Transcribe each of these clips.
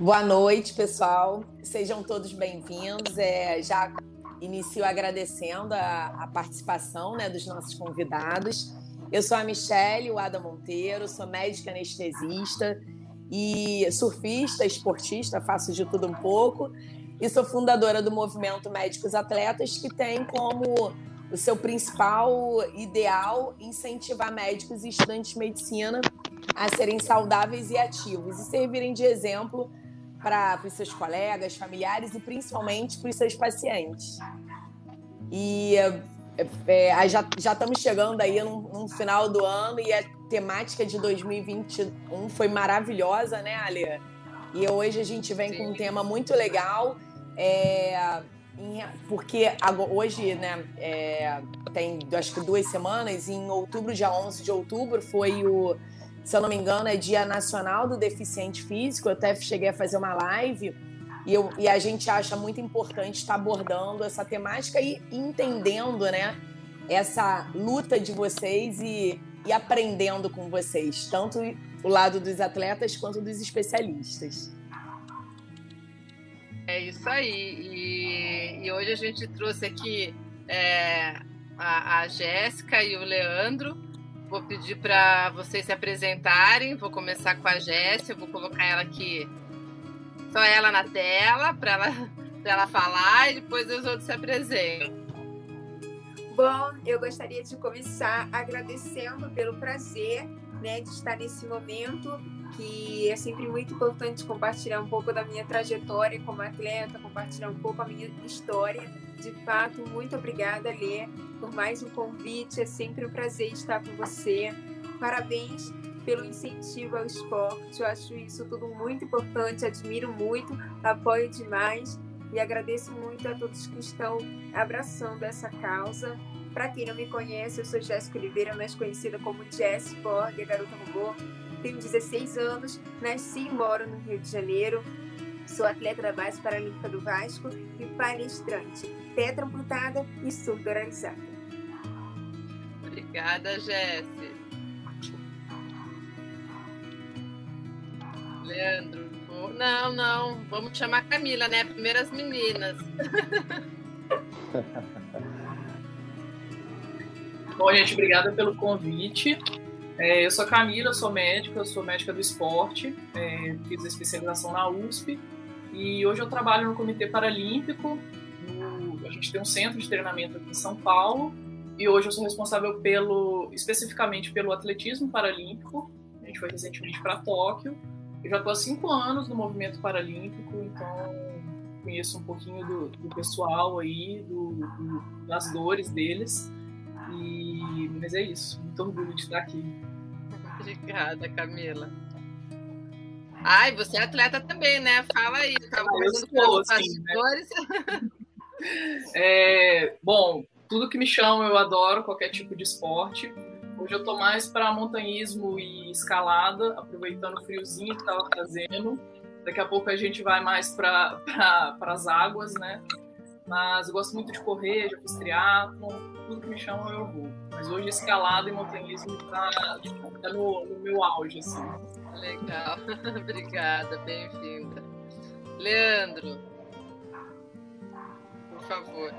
Boa noite, pessoal. Sejam todos bem-vindos. É, já inicio agradecendo a, a participação né, dos nossos convidados. Eu sou a Michelle Ada Monteiro, sou médica anestesista e surfista, esportista, faço de tudo um pouco. E sou fundadora do Movimento Médicos Atletas, que tem como o seu principal ideal incentivar médicos e estudantes de medicina a serem saudáveis e ativos e servirem de exemplo para os seus colegas, familiares e principalmente para os seus pacientes. E é, é, já, já estamos chegando aí no, no, final do ano e a temática de 2021 foi maravilhosa, né, Ali? E hoje a gente vem Sim. com um tema muito legal, é, em, porque hoje, né, é, tem acho que duas semanas, em outubro, dia 11 de outubro, foi o se eu não me engano, é Dia Nacional do Deficiente Físico. Eu até cheguei a fazer uma live e, eu, e a gente acha muito importante estar abordando essa temática e entendendo, né, essa luta de vocês e, e aprendendo com vocês, tanto o lado dos atletas quanto dos especialistas. É isso aí. E, e hoje a gente trouxe aqui é, a, a Jéssica e o Leandro Vou pedir para vocês se apresentarem. Vou começar com a Jéssica. Vou colocar ela aqui, só ela na tela, para ela, ela falar e depois os outros se apresentam. Bom, eu gostaria de começar agradecendo pelo prazer né, de estar nesse momento, que é sempre muito importante compartilhar um pouco da minha trajetória como atleta, compartilhar um pouco a minha história de fato, muito obrigada, Lê, por mais um convite. É sempre um prazer estar com você. Parabéns pelo incentivo ao esporte. Eu acho isso tudo muito importante, admiro muito, apoio demais e agradeço muito a todos que estão abraçando essa causa. Para quem não me conhece, eu sou Jéssica Oliveira, mais conhecida como Jess Borg, a garota robô. Tenho 16 anos, nasci e moro no Rio de Janeiro. Sou atleta da base paralímpica do Vasco e palestrante, tetra amputada e surdo oralizada. Obrigada, Jéssica. Leandro. Não, não, vamos chamar a Camila, né? Primeiras meninas. Bom, gente, obrigada pelo convite. É, eu sou a Camila, sou médica, eu sou médica do esporte, é, fiz a especialização na USP e hoje eu trabalho no Comitê Paralímpico. A gente tem um centro de treinamento aqui em São Paulo. E hoje eu sou responsável pelo, especificamente pelo atletismo paralímpico. A gente foi recentemente para Tóquio. Eu já estou há cinco anos no movimento paralímpico, então conheço um pouquinho do, do pessoal aí, do, do, das dores deles. E, mas é isso. Muito orgulho de estar aqui. Obrigada, Camila. Ai, você é atleta também, né? Fala aí. Estava ah, conversando com os bastidores. Né? é, bom, tudo que me chama eu adoro, qualquer tipo de esporte. Hoje eu tô mais para montanhismo e escalada, aproveitando o friozinho que tava fazendo. Daqui a pouco a gente vai mais para as águas, né? Mas eu gosto muito de correr, já fiz triatlon, tudo que me chama eu vou. Mas hoje escalada e montanhismo tá, tá no, no meu auge, assim. Legal, obrigada, bem-vinda. Leandro, favor.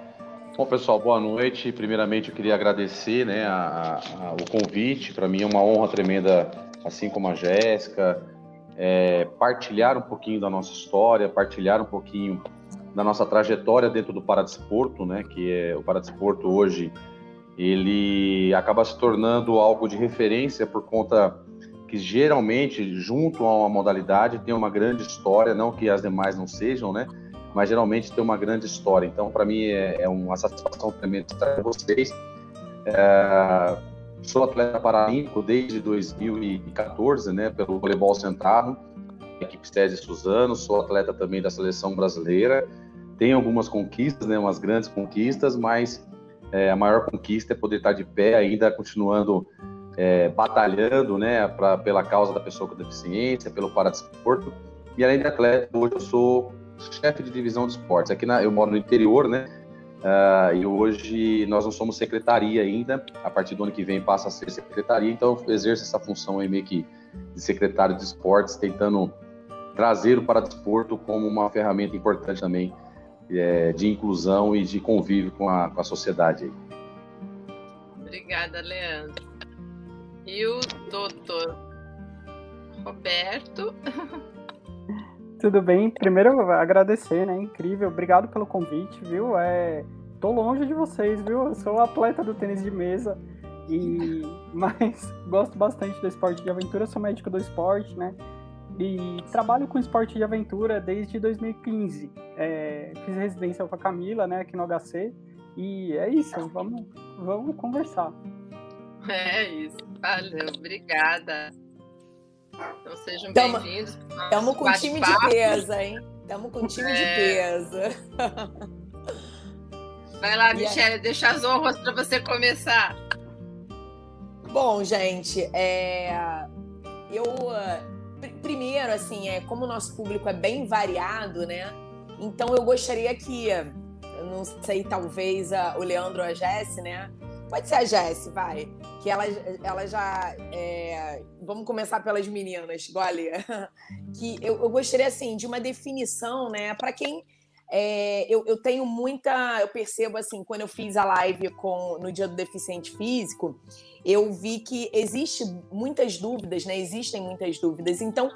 Bom, pessoal, boa noite. Primeiramente, eu queria agradecer né, a, a, o convite. Para mim é uma honra tremenda, assim como a Jéssica, é, partilhar um pouquinho da nossa história, partilhar um pouquinho da nossa trajetória dentro do paradesporto, né, que é o paradesporto hoje, ele acaba se tornando algo de referência por conta que geralmente, junto a uma modalidade, tem uma grande história, não que as demais não sejam, né? Mas geralmente tem uma grande história. Então, para mim, é, é, uma satisfação tremenda estar com vocês. É, sou atleta paralímpico desde 2014, né? Pelo voleibol centrado, equipe César Suzano. Sou atleta também da seleção brasileira. tem algumas conquistas, né, umas grandes conquistas, mas é, a maior conquista é poder estar de pé ainda, continuando é, batalhando né, pra, pela causa da pessoa com deficiência, pelo paradesporto. E além de atleta, hoje eu sou chefe de divisão de esportes. Aqui na, eu moro no interior, né? Uh, e hoje nós não somos secretaria ainda. A partir do ano que vem passa a ser secretaria, então eu exerço essa função aí meio que de secretário de esportes, tentando trazer o paradesporto como uma ferramenta importante também é, de inclusão e de convívio com a, com a sociedade. Aí. Obrigada, Leandro. E o doutor Roberto? Tudo bem? Primeiro, agradecer, né? Incrível. Obrigado pelo convite, viu? É, tô longe de vocês, viu? Eu sou atleta do tênis de mesa e mas gosto bastante do esporte de aventura, sou médico do esporte, né? E trabalho com esporte de aventura desde 2015. É, fiz residência com a Camila, né, aqui no HC. E é isso, vamos, vamos conversar. É isso, valeu, obrigada. Então sejam bem-vindos. Estamos com time de peso, hein? Estamos com time é. de peso. Vai lá, Michelle, deixa as honras para você começar. Bom, gente, é... eu primeiro, assim, é como o nosso público é bem variado, né? Então eu gostaria que, eu não sei, talvez a, o Leandro ou a Jesse, né? Pode ser a Jesse, vai. Que ela, ela já. É... Vamos começar pelas meninas, Gole. que eu, eu gostaria, assim, de uma definição, né? Para quem. É, eu, eu, tenho muita. Eu percebo, assim, quando eu fiz a live com, no Dia do Deficiente Físico, eu vi que existe muitas dúvidas, né? Existem muitas dúvidas. Então,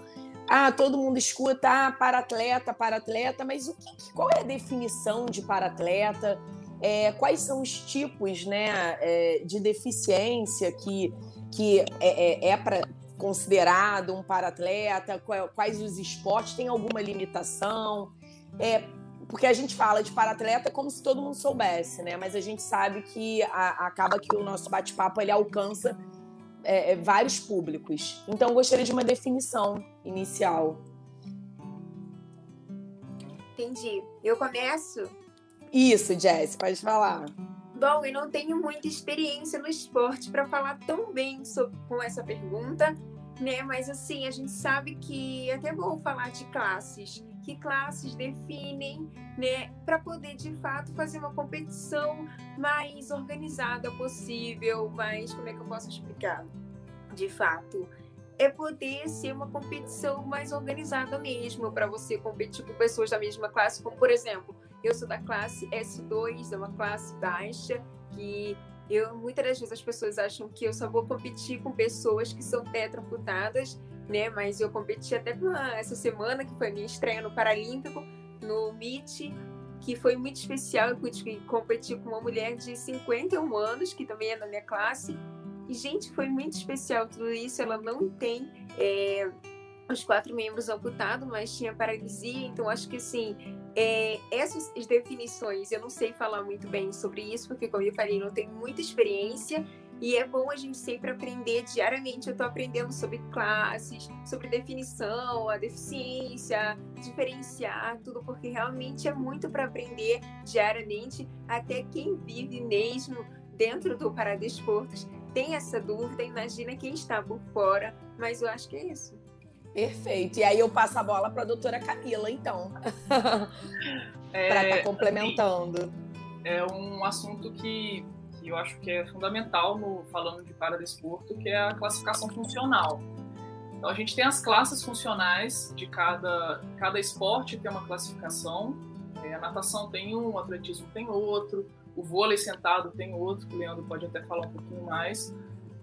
ah, todo mundo escuta ah, para atleta, para atleta, mas o que, qual é a definição de para atleta? É, quais são os tipos, né, é, de deficiência que que é, é, é considerado um para atleta? Quais os esportes? Tem alguma limitação? É, porque a gente fala de para-atleta como se todo mundo soubesse, né? Mas a gente sabe que a, acaba que o nosso bate-papo ele alcança é, vários públicos. Então, gostaria de uma definição inicial. Entendi. Eu começo? Isso, Jess, pode falar. Bom, eu não tenho muita experiência no esporte para falar tão bem sobre, com essa pergunta, né? Mas assim, a gente sabe que é até bom falar de classes que classes definem, né, para poder de fato fazer uma competição mais organizada possível, mais como é que eu posso explicar? De fato, é poder ser uma competição mais organizada mesmo, para você competir com pessoas da mesma classe, como por exemplo, eu sou da classe S2, é uma classe baixa, que eu muitas das vezes as pessoas acham que eu só vou competir com pessoas que são tetraputadas né? Mas eu competi até essa semana, que foi a minha estreia no Paralímpico, no MIT, que foi muito especial. Eu pude competir com uma mulher de 51 anos, que também é da minha classe. E, gente, foi muito especial tudo isso. Ela não tem é, os quatro membros amputados, mas tinha paralisia. Então, acho que, assim, é, essas definições, eu não sei falar muito bem sobre isso, porque, como eu falei, não tenho muita experiência e é bom a gente sempre aprender diariamente. Eu estou aprendendo sobre classes, sobre definição, a deficiência, diferenciar tudo, porque realmente é muito para aprender diariamente. Até quem vive mesmo dentro do Paradesportos tem essa dúvida. Imagina quem está por fora, mas eu acho que é isso. Perfeito. E aí eu passo a bola para a doutora Camila, então, é, para estar tá complementando. É um assunto que que eu acho que é fundamental no falando de paradesporto, que é a classificação funcional. Então a gente tem as classes funcionais de cada cada esporte tem uma classificação. É, a natação tem um, o atletismo tem outro, o vôlei sentado tem outro, que o Leandro pode até falar um pouquinho mais.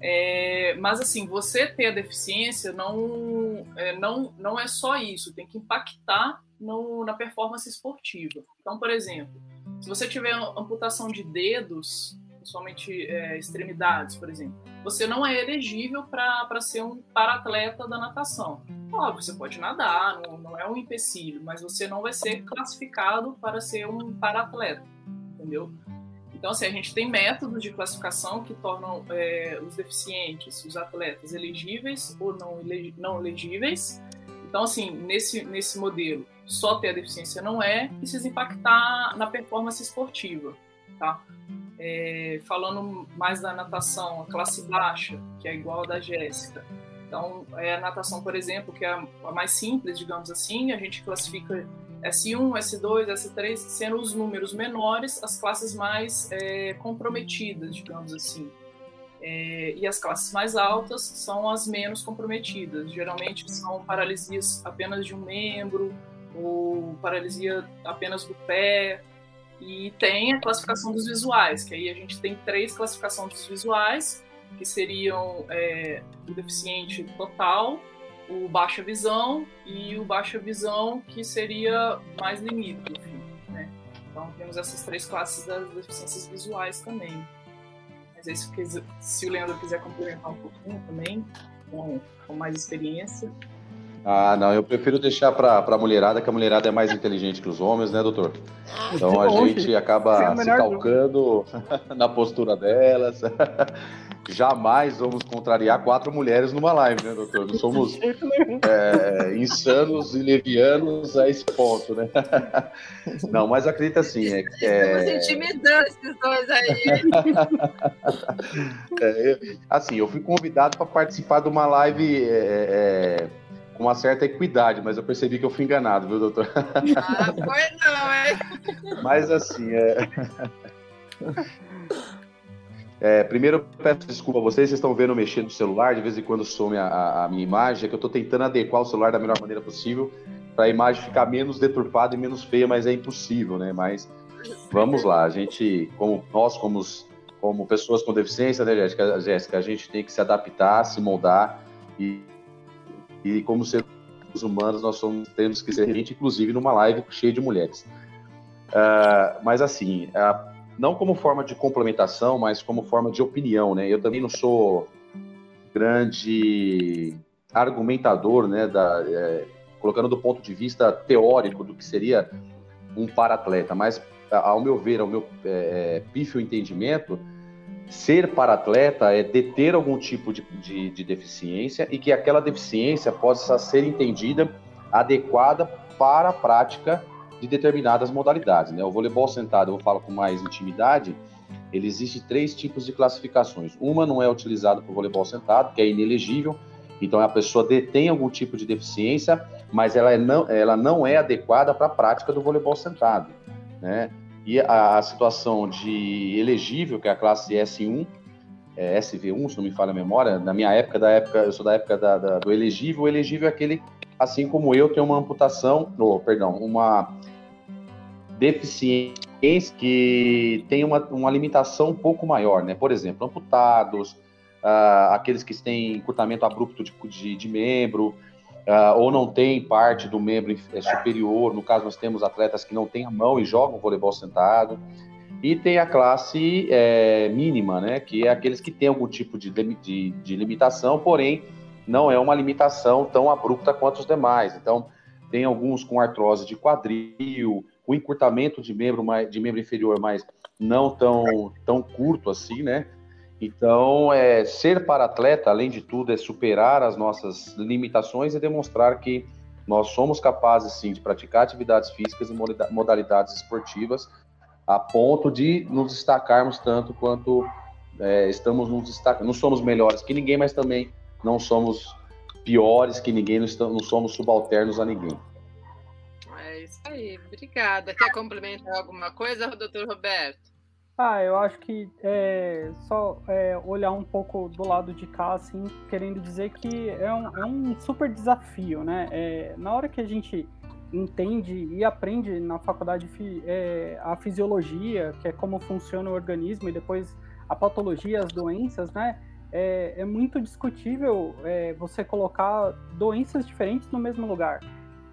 É, mas assim, você ter a deficiência não é, não não é só isso, tem que impactar no, na performance esportiva. Então, por exemplo, se você tiver amputação de dedos, principalmente é, extremidades, por exemplo, você não é elegível para ser um para-atleta da natação. Óbvio, você pode nadar, não, não é um empecilho, mas você não vai ser classificado para ser um para-atleta, entendeu? Então, assim, a gente tem métodos de classificação que tornam é, os deficientes, os atletas, elegíveis ou não, não elegíveis. Então, assim, nesse, nesse modelo, só ter a deficiência não é, precisa impactar na performance esportiva, tá? É, falando mais da natação, a classe baixa, que é igual a da Jéssica. Então, é a natação, por exemplo, que é a mais simples, digamos assim, a gente classifica S1, S2, S3, sendo os números menores as classes mais é, comprometidas, digamos assim. É, e as classes mais altas são as menos comprometidas. Geralmente são paralisias apenas de um membro, ou paralisia apenas do pé. E tem a classificação dos visuais, que aí a gente tem três classificações dos visuais, que seriam é, o deficiente total, o baixa visão e o baixa visão que seria mais limítrofe. Né? Então temos essas três classes das deficiências visuais também. Mas se, se o Leandro quiser complementar um pouquinho também, com, com mais experiência. Ah, não, eu prefiro deixar para a mulherada, que a mulherada é mais inteligente que os homens, né, doutor? Então a gente acaba se calcando na postura delas. Jamais vamos contrariar quatro mulheres numa live, né, doutor? Não somos é, insanos e levianos a esse ponto, né? Não, mas acredita assim. É, é... Estamos intimidando esses dois aí. É, assim, eu fui convidado para participar de uma live é, é, com uma certa equidade, mas eu percebi que eu fui enganado, viu, doutor? Ah, foi não, é? Mas assim, é. É, primeiro, peço desculpa a vocês, vocês estão vendo mexer no celular, de vez em quando some a, a minha imagem, é que eu estou tentando adequar o celular da melhor maneira possível para a imagem ficar menos deturpada e menos feia, mas é impossível, né? Mas vamos lá, a gente, como nós, como, como pessoas com deficiência, né, Jéssica, Jéssica, a gente tem que se adaptar, se moldar e, e como seres humanos, nós somos, temos que ser gente, inclusive numa live cheia de mulheres. Uh, mas assim, a não como forma de complementação, mas como forma de opinião, né? Eu também não sou grande argumentador, né, da, é, colocando do ponto de vista teórico do que seria um paratleta, mas ao meu ver, ao meu é pífio entendimento, ser paratleta é deter algum tipo de, de, de deficiência e que aquela deficiência possa ser entendida adequada para a prática de determinadas modalidades. Né? O voleibol sentado, eu falo com mais intimidade, ele existe três tipos de classificações. Uma não é utilizada para o voleibol sentado, que é inelegível, então a pessoa detém algum tipo de deficiência, mas ela, é não, ela não é adequada para a prática do voleibol sentado. Né? E a, situação de elegível, que é a classe S1, é SV1, se não me falha a memória, na minha época, da época eu sou da época da, da, do elegível, o elegível é aquele, assim como eu, tem uma amputação, ou, perdão, uma deficiência que tem uma, uma limitação um pouco maior, né? Por exemplo, amputados, uh, aqueles que têm encurtamento abrupto de, de, de membro, uh, ou não tem parte do membro é, superior. No caso, nós temos atletas que não têm a mão e jogam voleibol sentado. E tem a classe é, mínima, né? Que é aqueles que têm algum tipo de, de, de limitação, porém não é uma limitação tão abrupta quanto os demais. Então, tem alguns com artrose de quadril, o encurtamento de membro, de membro inferior, mas não tão, tão curto assim, né? Então, é, ser para-atleta, além de tudo, é superar as nossas limitações e demonstrar que nós somos capazes, sim, de praticar atividades físicas e modalidades esportivas a ponto de nos destacarmos tanto quanto é, estamos nos destacando. Não somos melhores que ninguém, mas também não somos piores que ninguém, não, somos subalternos a ninguém isso aí, obrigada. Quer complementar alguma coisa, doutor Roberto? Ah, eu acho que é só é, olhar um pouco do lado de cá, assim, querendo dizer que é um, é um super desafio, né? É, na hora que a gente entende e aprende na faculdade é, a fisiologia, que é como funciona o organismo, e depois a patologia, as doenças, né? É, é muito discutível é, você colocar doenças diferentes no mesmo lugar.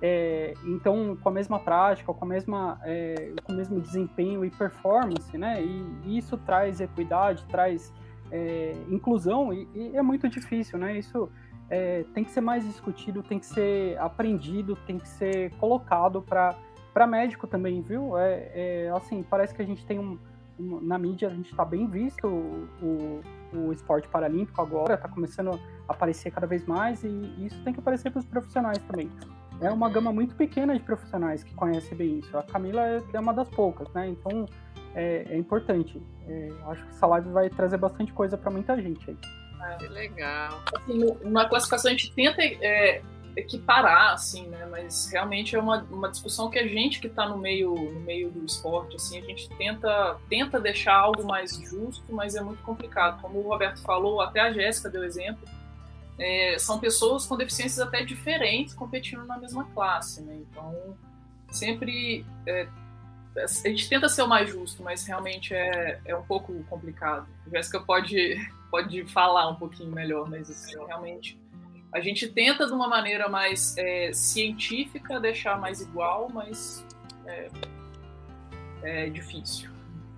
É, então, com a mesma prática, com, a mesma, é, com o mesmo desempenho e performance, né? E, isso traz equidade, traz é, inclusão e, e, é muito difícil, né? Isso é, tem que ser mais discutido, tem que ser aprendido, tem que ser colocado para médico também, viu? É, é, assim, parece que a gente tem um, na mídia a gente está bem visto o, o, esporte paralímpico agora, está começando a aparecer cada vez mais e isso tem que aparecer para os profissionais também. É uma gama muito pequena de profissionais que conhecem bem isso. A Camila é, é uma das poucas, né? Então é, é importante. É, acho que essa live vai trazer bastante coisa para muita gente aí. Que legal. Assim, na classificação a gente tenta é, equiparar, assim, né? Mas realmente é uma, uma discussão que a gente que está no meio, no meio do esporte, assim, a gente tenta, tenta deixar algo mais justo, mas é muito complicado. Como o Roberto falou, até a Jéssica deu exemplo, é, são pessoas com deficiências até diferentes competindo na mesma classe, né? Então, sempre é, a gente tenta ser o mais justo, mas realmente é, é um pouco complicado. Jéssica pode, pode falar um pouquinho melhor, mas assim, realmente a gente tenta de uma maneira mais é, científica deixar mais igual, mas é, é difícil.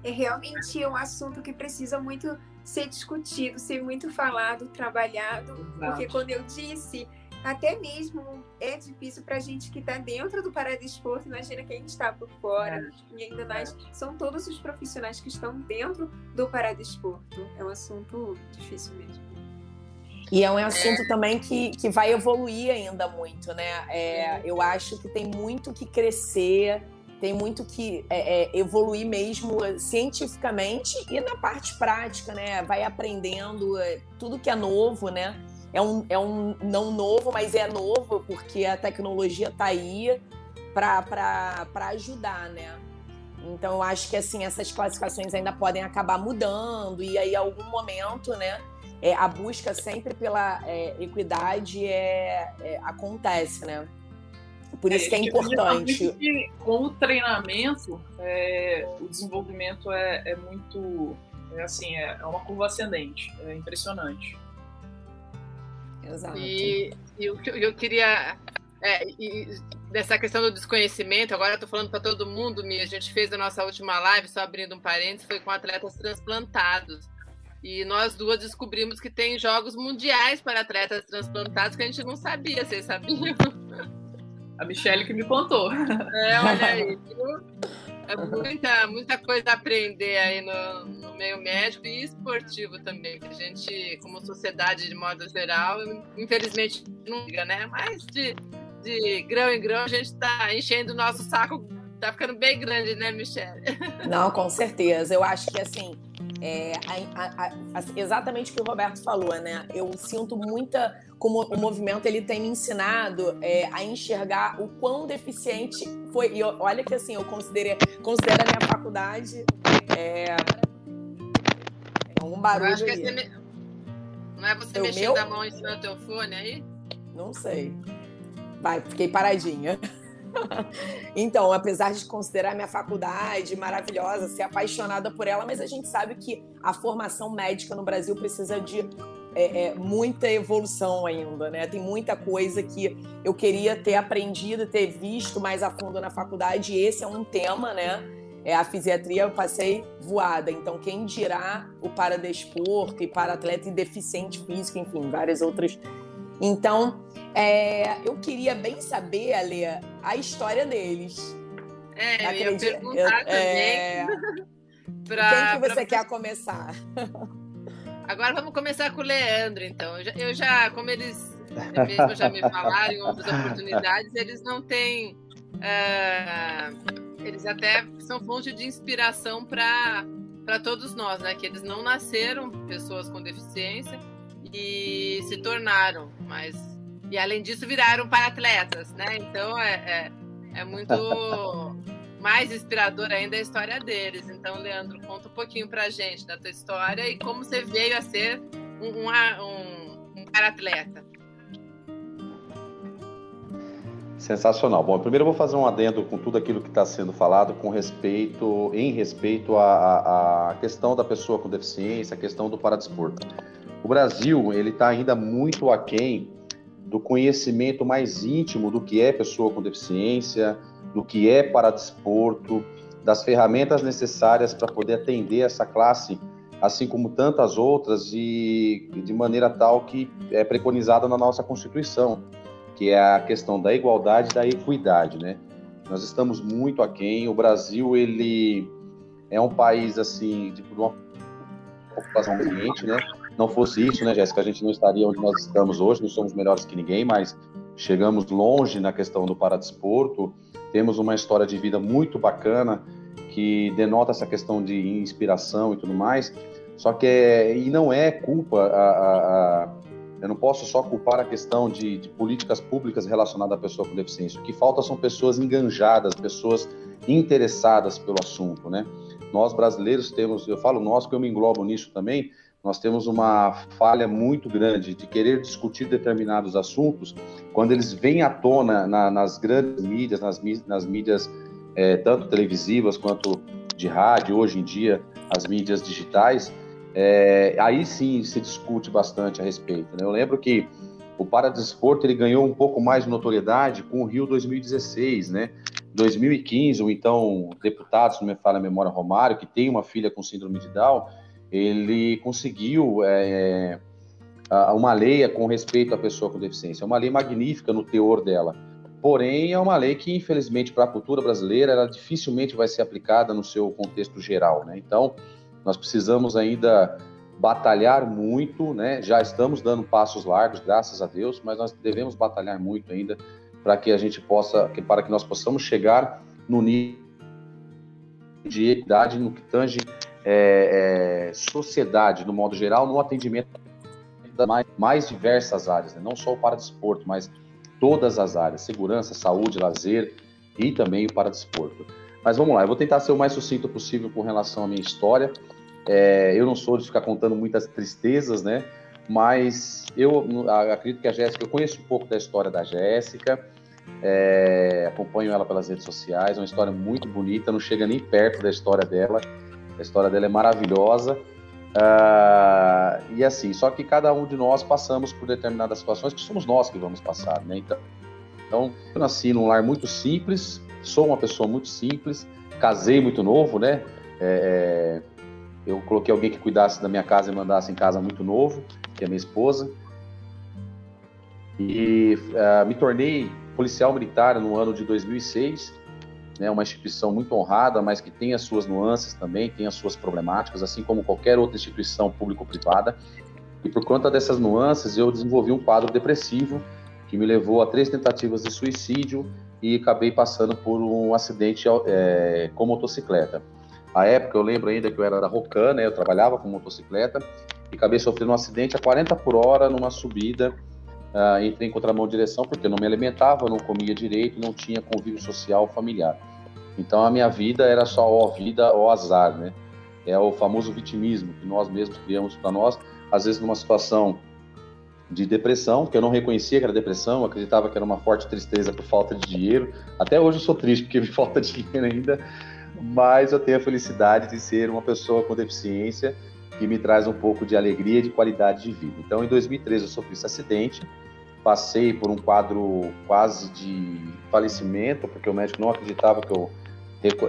É realmente um assunto que precisa muito ser discutido, ser muito falado, trabalhado, Exato. porque quando eu disse até mesmo é difícil para a gente que está dentro do paradesporto, imagina quem está por fora, é. e ainda mais são todos os profissionais que estão dentro do paradesporto. É um assunto difícil mesmo. E é um assunto também que, que vai evoluir ainda muito, né? É, eu acho que tem muito que crescer, tem muito que é, é evoluir mesmo cientificamente e na parte prática, né? Vai aprendendo é, tudo que é novo, né? é um, é um não novo, mas é novo porque a tecnologia está aí para ajudar, né? Então, eu acho que assim essas classificações ainda podem acabar mudando e aí, algum momento, né? É, a busca sempre pela é, equidade é, acontece, né? Por isso é, que é importante. Que, com o treinamento, é, o desenvolvimento é, é muito, é assim, é, é uma curva ascendente, é impressionante. Exato. E, e eu, eu queria. É, e dessa questão do desconhecimento, agora eu tô falando para todo mundo, Mi, a gente fez a nossa última live, só abrindo um parênteses, foi com atletas transplantados. E nós duas descobrimos que tem jogos mundiais para atletas transplantados que a gente não sabia, vocês sabiam? A Michelle que me contou. É, olha aí? É muita, muita coisa a aprender aí no, no, meio médico e esportivo também. Que a gente, como sociedade de modo geral, infelizmente não liga, né? Mas de, de grão em grão a gente está enchendo o nosso saco, tá ficando bem grande, né, Michelle? Não, com certeza. Eu acho que assim. É, a, a, a, exatamente o que o Roberto falou, né? Eu sinto muita como o movimento ele tem me ensinado é, a enxergar o quão deficiente foi. E olha que assim, eu considerei, considero a minha faculdade é, um barulho. acho que aí. Me... Não é você mexendo meu? a mão em cima do teu fone aí? Não sei. Vai, fiquei paradinha. Então, apesar de considerar minha faculdade maravilhosa, ser apaixonada por ela, mas a gente sabe que a formação médica no Brasil precisa de é, é, muita evolução ainda, né? Tem muita coisa que eu queria ter aprendido, ter visto mais a fundo na faculdade. E esse é um tema, né? É, a fisiatria eu passei voada. Então, quem dirá o paradesporto e para atleta e deficiente físico, enfim, várias outras. Então, é, eu queria bem saber, Ale, a história deles. É, eu ia perguntar eu, é, também. pra, Quem que você pra... quer começar? Agora vamos começar com o Leandro, então. Eu já, eu já como eles mesmo já me falaram em outras oportunidades, eles não têm. Uh, eles até são fonte de inspiração para todos nós, né? Que eles não nasceram pessoas com deficiência e se tornaram, mas. E além disso, viraram para atletas, né? Então é, é, é muito mais inspiradora ainda a história deles. Então, Leandro, conta um pouquinho pra gente da tua história e como você veio a ser um, um, um, um cara atleta. Sensacional. Bom, primeiro eu vou fazer um adendo com tudo aquilo que está sendo falado com respeito, em respeito à, à questão da pessoa com deficiência, a questão do paradesporto. O Brasil, ele está ainda muito aquém do conhecimento mais íntimo do que é pessoa com deficiência, do que é para desporto, das ferramentas necessárias para poder atender essa classe, assim como tantas outras, e de maneira tal que é preconizada na nossa Constituição, que é a questão da igualdade e da equidade, né? Nós estamos muito aquém. O Brasil, ele é um país assim de uma população ambiente, né? Não fosse isso, né, Jéssica, a gente não estaria onde nós estamos hoje, não somos melhores que ninguém, mas chegamos longe na questão do paradesporto, temos uma história de vida muito bacana que denota essa questão de inspiração e tudo mais. Só que é, e não é culpa a, a, a, eu não posso só culpar a questão de, de, políticas públicas relacionadas à pessoa com deficiência. O que falta são pessoas enganjadas, pessoas interessadas pelo assunto, né? Nós brasileiros temos, eu falo nós que eu me englobo nisso também, nós temos uma falha muito grande de querer discutir determinados assuntos quando eles vêm à tona na, nas grandes mídias, nas, nas mídias é, tanto televisivas quanto de rádio, hoje em dia as mídias digitais, é, aí sim se discute bastante a respeito. Né? Eu lembro que o paradesporto ele ganhou um pouco mais de notoriedade com o Rio 2016, né? 2015, o então deputado, se não me falha a memória, Romário, que tem uma filha com síndrome de Down, ele conseguiu é, uma lei com respeito à pessoa com deficiência. É uma lei magnífica no teor dela. Porém, é uma lei que, infelizmente, para a cultura brasileira, ela dificilmente vai ser aplicada no seu contexto geral. Né? Então, nós precisamos ainda batalhar muito, né? já estamos dando passos largos, graças a Deus, mas nós devemos batalhar muito ainda para que a gente possa, para que nós possamos chegar no nível de equidade no que tange é, é, sociedade, no modo geral, no atendimento das mais, mais diversas áreas, né? não só o paradesporto, mas todas as áreas, segurança, saúde, lazer e também o paradesporto. Mas vamos lá, eu vou tentar ser o mais sucinto possível com relação à minha história. É, eu não sou de ficar contando muitas tristezas, né? Mas eu acredito que a Jéssica, eu conheço um pouco da história da Jéssica, é, acompanho ela pelas redes sociais, é uma história muito bonita, não chega nem perto da história dela. A história dela é maravilhosa. Uh, e assim, só que cada um de nós passamos por determinadas situações que somos nós que vamos passar, né? Então, então eu nasci num lar muito simples, sou uma pessoa muito simples, casei muito novo, né? É, é eu coloquei alguém que cuidasse da minha casa e mandasse em casa muito novo, que é minha esposa. E uh, me tornei policial militar no ano de 2006 né, uma instituição muito honrada, mas que tem as suas nuances também, tem as suas problemáticas, assim como qualquer outra instituição público-privada. E por conta dessas nuances, eu desenvolvi um quadro depressivo que me levou a três tentativas de suicídio e acabei passando por um acidente é, com motocicleta. A época, eu lembro ainda que eu era da Rocan, né, eu trabalhava com motocicleta, e acabei sofrendo um acidente a 40 por hora numa subida Uh, entrei em contramão de direção porque eu não me alimentava, não comia direito, não tinha convívio social familiar. Então a minha vida era só ó vida ou azar, né? É o famoso vitimismo que nós mesmos criamos para nós, às vezes numa situação de depressão, que eu não reconhecia que era depressão, acreditava que era uma forte tristeza por falta de dinheiro. Até hoje eu sou triste porque me falta dinheiro ainda, mas eu tenho a felicidade de ser uma pessoa com deficiência que me traz um pouco de alegria e de qualidade de vida. Então, em 2013 eu sofri esse acidente, passei por um quadro quase de falecimento, porque o médico não acreditava que eu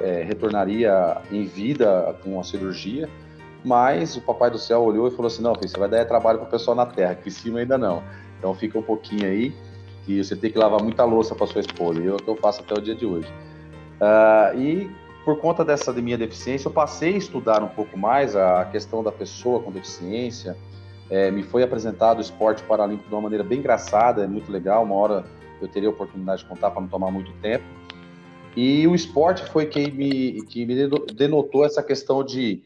é, retornaria em vida com a cirurgia, mas o papai do céu olhou e falou assim, não, filho, você vai dar trabalho para o pessoal na terra, que em cima ainda não. Então fica um pouquinho aí, que você tem que lavar muita louça para sua esposa, e é o que eu faço até o dia de hoje. Uh, e por conta dessa de minha deficiência, eu passei a estudar um pouco mais a questão da pessoa com deficiência, é, me foi apresentado o esporte paralímpico de uma maneira bem engraçada, é muito legal. Uma hora eu teria a oportunidade de contar para não tomar muito tempo. E o esporte foi quem me, que me denotou essa questão de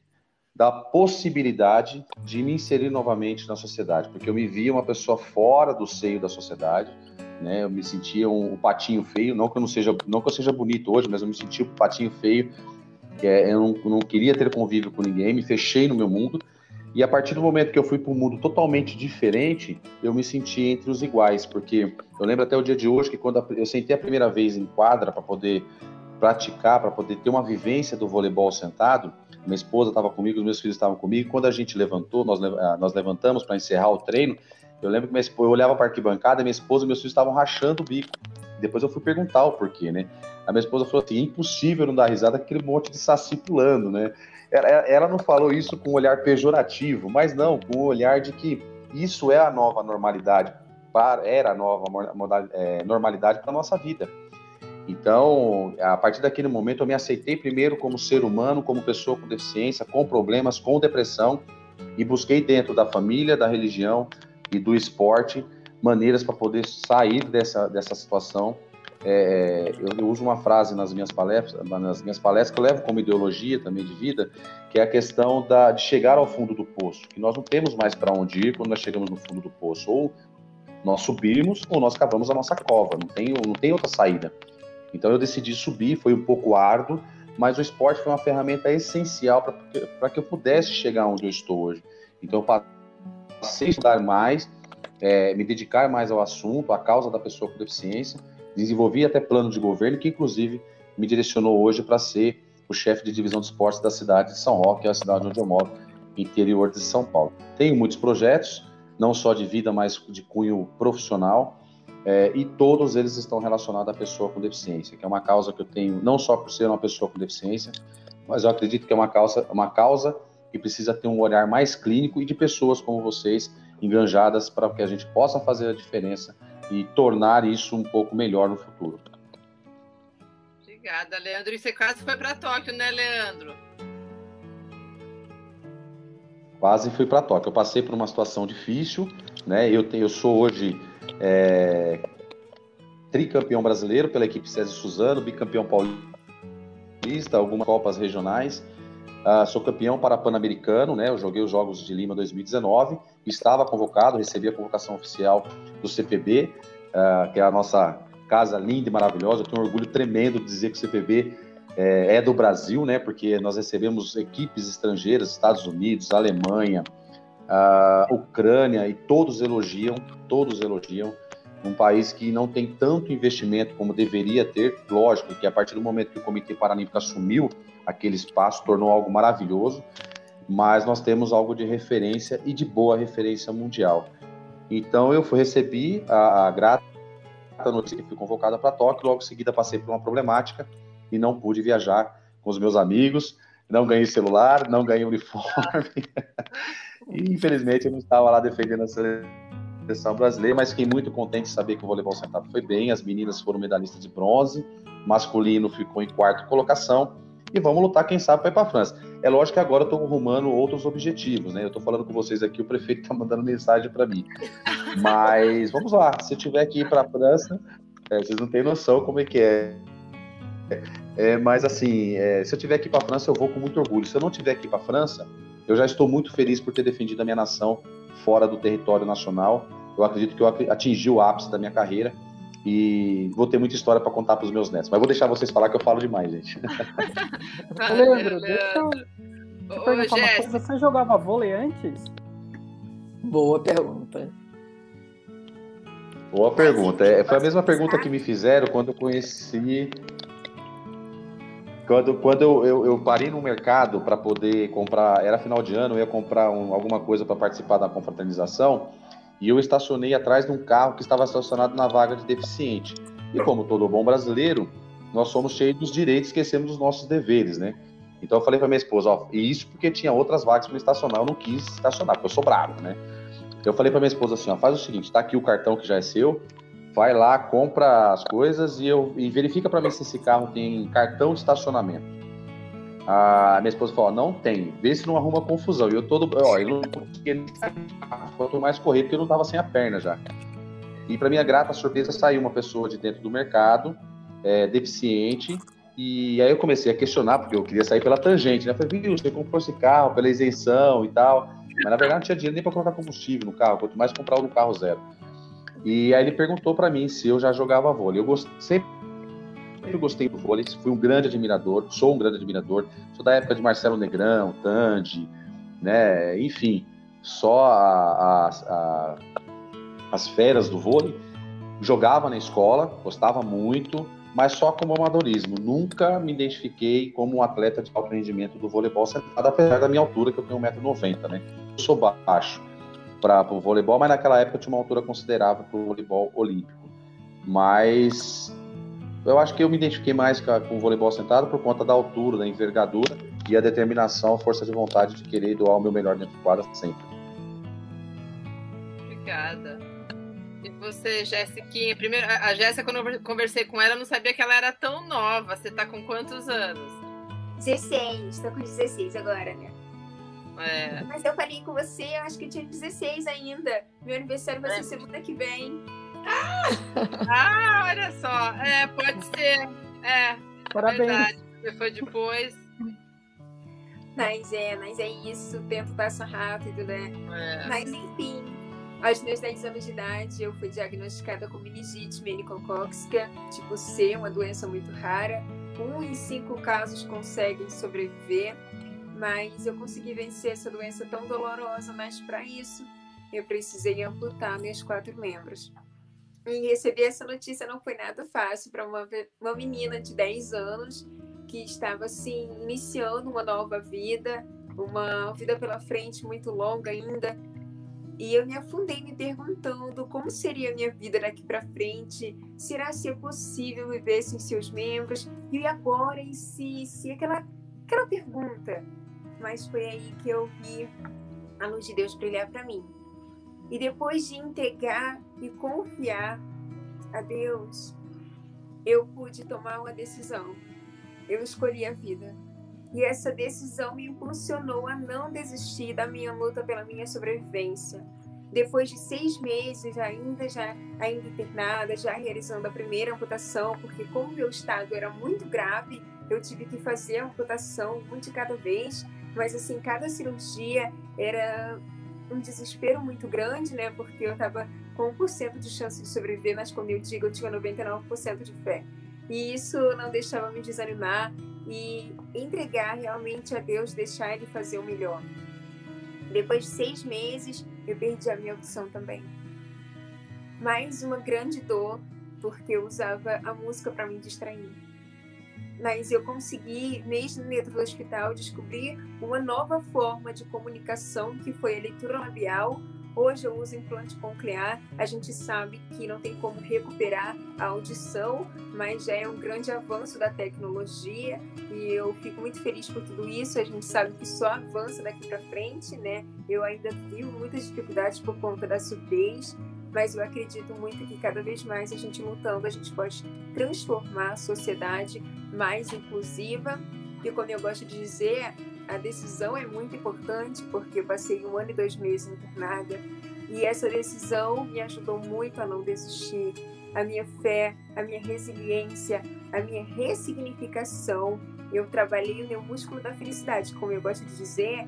da possibilidade de me inserir novamente na sociedade, porque eu me via uma pessoa fora do seio da sociedade, né? Eu me sentia um, um patinho feio, não que eu não seja, não que eu seja bonito hoje, mas eu me sentia um patinho feio. É, eu não, não queria ter convívio com ninguém, me fechei no meu mundo. E a partir do momento que eu fui para um mundo totalmente diferente, eu me senti entre os iguais, porque eu lembro até o dia de hoje que quando eu sentei a primeira vez em quadra para poder praticar, para poder ter uma vivência do voleibol sentado, minha esposa estava comigo, os meus filhos estavam comigo. Quando a gente levantou, nós, ah, nós levantamos para encerrar o treino, eu lembro que minha esposa, eu olhava para a arquibancada, minha esposa e meus filhos estavam rachando o bico. Depois eu fui perguntar o porquê, né? A minha esposa falou assim: é impossível não dar risada com aquele monte de saci pulando, né? Ela, ela não falou isso com um olhar pejorativo, mas não, com o um olhar de que isso é a nova normalidade, para, era a nova é, normalidade para a nossa vida. Então, a partir daquele momento, eu me aceitei primeiro como ser humano, como pessoa com deficiência, com problemas, com depressão, e busquei dentro da família, da religião e do esporte maneiras para poder sair dessa, dessa situação. É, eu, eu, uso uma frase nas minhas palestras, nas minhas palestras que eu levo como ideologia também de vida, que é a questão da, de chegar ao fundo do poço, que nós não temos mais para onde ir quando nós chegamos no fundo do poço, ou nós subimos ou nós cavamos a nossa cova, não tem, não tem outra saída. Então eu decidi subir, foi um pouco árduo, mas o esporte foi uma ferramenta essencial para que eu pudesse chegar onde eu estou hoje. Então eu passei a estudar mais, é, me dedicar mais ao assunto, à causa da pessoa com deficiência, desenvolvi até plano de governo que inclusive me direcionou hoje para ser o chefe de divisão de esportes da cidade de São Roque, que é a cidade onde eu moro, interior de São Paulo. Tenho muitos projetos, não só de vida, mas de cunho profissional, é, e todos eles estão relacionados à pessoa com deficiência, que é uma causa que eu tenho, não só por ser uma pessoa com deficiência, mas eu acredito que é uma causa, uma causa que precisa ter um olhar mais clínico e de pessoas como vocês, enganjadas, para que a gente possa fazer a diferença e tornar isso um pouco melhor no futuro. Obrigada, Leandro. E você quase foi para Tóquio, né, Leandro? Quase fui para Tóquio. Eu passei por uma situação difícil, né? Eu, tenho, eu sou hoje é, tricampeão brasileiro pela equipe César Suzano, bicampeão paulista, algumas copas regionais. Uh, sou campeão para Pan-Americano, né? Eu joguei os Jogos de Lima 2019, estava convocado, recebi a convocação oficial do CPB, uh, ah, que é a nossa casa linda e maravilhosa. Eu tenho um orgulho tremendo de dizer que o CPB é, é do Brasil, né? Porque nós recebemos equipes estrangeiras, Estados Unidos, Alemanha, a Ucrânia, e todos elogiam, todos elogiam, um país que não tem tanto investimento como deveria ter, lógico que a partir do momento que o Comitê Paralímpico assumiu aquele espaço, tornou algo maravilhoso, mas nós temos algo de referência e de boa referência mundial. Então eu fui, recebi a, a grata notícia que fui convocada para Tóquio, logo em seguida passei por uma problemática e não pude viajar com os meus amigos, não ganhei celular, não ganhei uniforme. E infelizmente eu não estava lá defendendo a seleção brasileira, mas fiquei muito contente de saber que o voleibol sentado foi bem. As meninas foram medalhistas de bronze, masculino ficou em quarta colocação. E vamos lutar, quem sabe, para ir para a França. É lógico que agora eu estou rumando outros objetivos, né? Eu estou falando com vocês aqui, o prefeito está mandando mensagem para mim. Mas vamos lá, se eu tiver que ir para a França, é, vocês não têm noção como é que é. é mas assim, é, se eu tiver que ir para a França, eu vou com muito orgulho. Se eu não tiver ir para a França, eu já estou muito feliz por ter defendido a minha nação fora do território nacional. Eu acredito que eu atingi o ápice da minha carreira e vou ter muita história para contar para os meus netos. Mas vou deixar vocês falar que eu falo demais, gente. Leandro, deixa eu Ô, perguntar uma coisa. Você jogava vôlei antes? Boa pergunta. Boa pergunta. É, foi a mesma pergunta que me fizeram quando eu conheci quando, quando eu, eu, eu parei no mercado para poder comprar, era final de ano, eu ia comprar um, alguma coisa para participar da confraternização, e eu estacionei atrás de um carro que estava estacionado na vaga de deficiente. E como todo bom brasileiro, nós somos cheios dos direitos, esquecemos dos nossos deveres, né? Então eu falei para minha esposa, ó, e isso porque tinha outras vagas para estacionar, eu não quis estacionar, porque eu sou bravo, né? Eu falei para minha esposa assim, ó, faz o seguinte, tá aqui o cartão que já é seu, vai lá, compra as coisas e, eu, e verifica para mim se esse carro tem cartão de estacionamento. A minha esposa falou: não tem, vê se não arruma confusão. E eu todo, ó, eu não quanto mais correr, porque eu não tava sem a perna já. E para minha grata surpresa saiu uma pessoa de dentro do mercado, é, deficiente, e aí eu comecei a questionar, porque eu queria sair pela tangente, né? Eu falei, viu, você comprou esse carro pela isenção e tal. Mas na verdade não tinha dinheiro nem para colocar combustível no carro, quanto mais comprar um carro zero. E aí ele perguntou para mim se eu já jogava vôlei. Eu gost... sempre gostei do vôlei, fui um grande admirador, sou um grande admirador. Sou da época de Marcelo Negrão, Tandy, né? Enfim, só a, a, a, as feras do vôlei. Jogava na escola, gostava muito, mas só como amadorismo. Nunca me identifiquei como um atleta de alto rendimento do voleibol sentado, apesar da minha altura, que eu tenho 1,90m, né? Eu sou baixo para o voleibol, mas naquela época tinha uma altura considerável para o voleibol olímpico. Mas eu acho que eu me identifiquei mais com, com o voleibol sentado por conta da altura, da envergadura e a determinação, a força de vontade de querer doar o meu melhor dentro do quadro sempre. Obrigada. E você, Jéssica. Primeiro, a Jéssica, quando eu conversei com ela, eu não sabia que ela era tão nova. Você tá com quantos anos? 16, tô com 16 agora, né? É. Mas eu falei com você, eu acho que eu tinha 16 ainda. Meu aniversário vai ser semana que vem. Ah, olha só. É, pode ser. É. Parabéns. Verdade. Você foi depois. Mas é, mas é isso. O tempo passa rápido, né? É. Mas enfim, aos meus 10 anos de idade, eu fui diagnosticada com meningite meningocócica, tipo C, uma doença muito rara. Um em cinco casos conseguem sobreviver, mas eu consegui vencer essa doença tão dolorosa, mas para isso eu precisei amputar meus quatro membros. E receber essa notícia não foi nada fácil para uma, uma menina de 10 anos que estava assim iniciando uma nova vida, uma vida pela frente muito longa ainda. E eu me afundei me perguntando como seria a minha vida daqui para frente, será se é possível viver sem seus membros? E agora em si, se aquela aquela pergunta. Mas foi aí que eu vi a luz de Deus brilhar para mim. E depois de entregar e confiar a Deus, eu pude tomar uma decisão. Eu escolhi a vida. E essa decisão me impulsionou a não desistir da minha luta pela minha sobrevivência. Depois de seis meses, ainda já ainda internada, já realizando a primeira amputação, porque como meu estado era muito grave, eu tive que fazer a amputação um de cada vez. Mas assim, cada cirurgia era um desespero muito grande, né? Porque eu estava com 1% de chance de sobreviver, mas quando eu digo, eu tinha 99% de fé. E isso não deixava me desanimar e entregar realmente a Deus, deixar Ele fazer o melhor. Depois de seis meses, eu perdi a minha audição também. Mais uma grande dor, porque eu usava a música para me distrair. Mas eu consegui, mesmo dentro do hospital, descobrir uma nova forma de comunicação, que foi a leitura labial, Hoje eu uso implante coclear. A gente sabe que não tem como recuperar a audição, mas já é um grande avanço da tecnologia e eu fico muito feliz por tudo isso. A gente sabe que só avança daqui para frente, né? Eu ainda vivo muitas dificuldades por conta da surdez, mas eu acredito muito que cada vez mais a gente lutando, a gente pode transformar a sociedade mais inclusiva. E como eu gosto de dizer, a decisão é muito importante, porque eu passei um ano e dois meses internada, e essa decisão me ajudou muito a não desistir. A minha fé, a minha resiliência, a minha ressignificação. Eu trabalhei o meu músculo da felicidade, como eu gosto de dizer.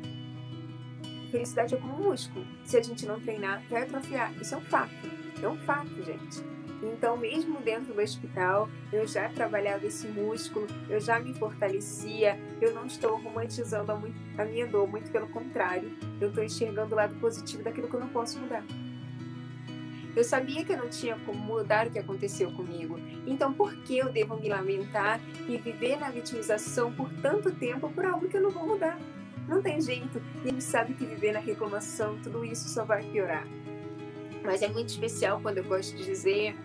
Felicidade é como um músculo. Se a gente não treinar, vai atrofiar. Isso é um fato. É um fato, gente. Então, mesmo dentro do hospital, eu já trabalhava esse músculo, eu já me fortalecia, eu não estou romantizando a, minha dor, muito pelo contrário, eu estou enxergando o lado positivo daquilo que eu não posso mudar. Eu sabia que eu não tinha como mudar o que aconteceu comigo, então por que eu devo me lamentar e viver na vitimização por tanto tempo por algo que eu não vou mudar? Não tem jeito, e a gente sabe que viver na reclamação, tudo isso só vai piorar mas é muito especial quando eu gosto de dizer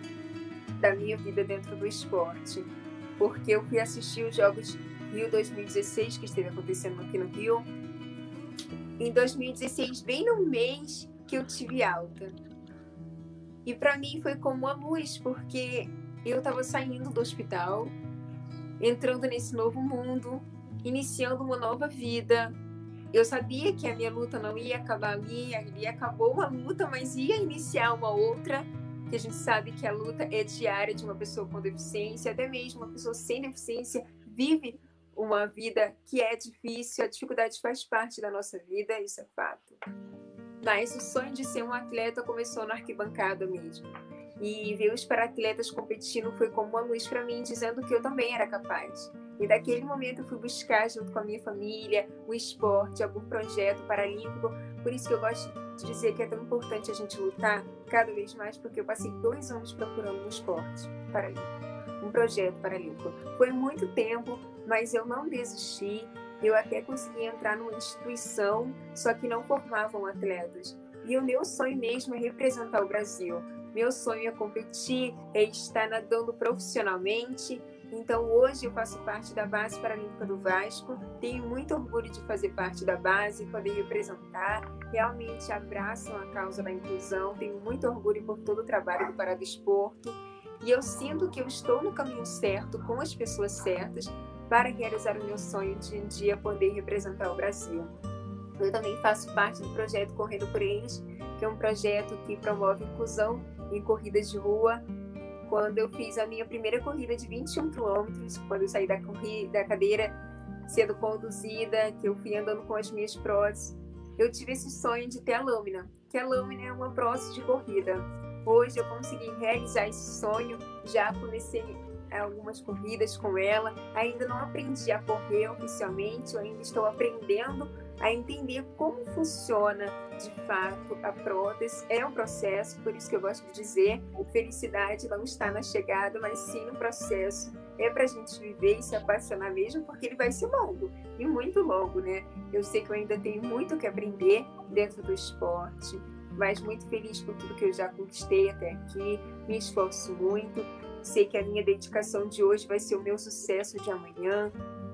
da minha vida dentro do esporte, porque eu fui assistir os Jogos Rio 2016 que esteve acontecendo aqui no Rio. Em 2016, bem no mês que eu tive alta. E para mim foi como uma luz, porque eu estava saindo do hospital, entrando nesse novo mundo, iniciando uma nova vida, eu sabia que a minha luta não ia acabar ali, ali acabou uma luta, mas ia iniciar uma outra, que a gente sabe que a luta é diária de uma pessoa com deficiência, até mesmo uma pessoa sem deficiência vive uma vida que é difícil, a dificuldade faz parte da nossa vida, isso é fato. Mas o sonho de ser um atleta começou na arquibancada mesmo. E ver os para-atletas competindo foi como uma luz para mim, dizendo que eu também era capaz. E daquele momento eu fui buscar, junto com a minha família, o esporte, algum projeto paralímpico. Por isso que eu gosto de dizer que é tão importante a gente lutar cada vez mais, porque eu passei dois anos procurando um esporte paralímpico, um projeto paralímpico. Foi muito tempo, mas eu não desisti. Eu até consegui entrar numa instituição, só que não formavam atletas. E o meu sonho mesmo é representar o Brasil. Meu sonho é competir, é estar nadando profissionalmente Então, hoje eu faço parte da base paralímpica do Vasco. Tenho muito orgulho de fazer parte da base, poder representar. Realmente abraçam a causa da inclusão. Tenho muito orgulho por todo o trabalho do Paradesporto. E eu sinto que eu estou no caminho certo, com as pessoas certas, para realizar o meu sonho de um dia poder representar o Brasil. Eu também faço parte do projeto Correndo por Eles, que é um projeto que promove inclusão em corridas de rua quando eu fiz a minha primeira corrida de 21 quilômetros, quando eu saí da, corrida, da cadeira sendo conduzida, que eu fui andando com as minhas próteses, eu tive esse sonho de ter a lâmina, que a lâmina é uma prótese de corrida. Hoje eu consegui realizar esse sonho, já comecei algumas corridas com ela, ainda não aprendi a correr oficialmente, eu ainda estou aprendendo a entender como funciona de fato a prótese. É um processo, por isso que eu gosto de dizer, felicidade não está na chegada, mas sim no processo. É para a gente viver e se apaixonar mesmo, porque ele vai ser longo e muito longo, né? Eu sei que eu ainda tenho muito que aprender dentro do esporte, mas muito feliz por tudo que eu já conquistei até aqui. Me esforço muito. Sei que a minha dedicação de hoje vai ser o meu sucesso de amanhã.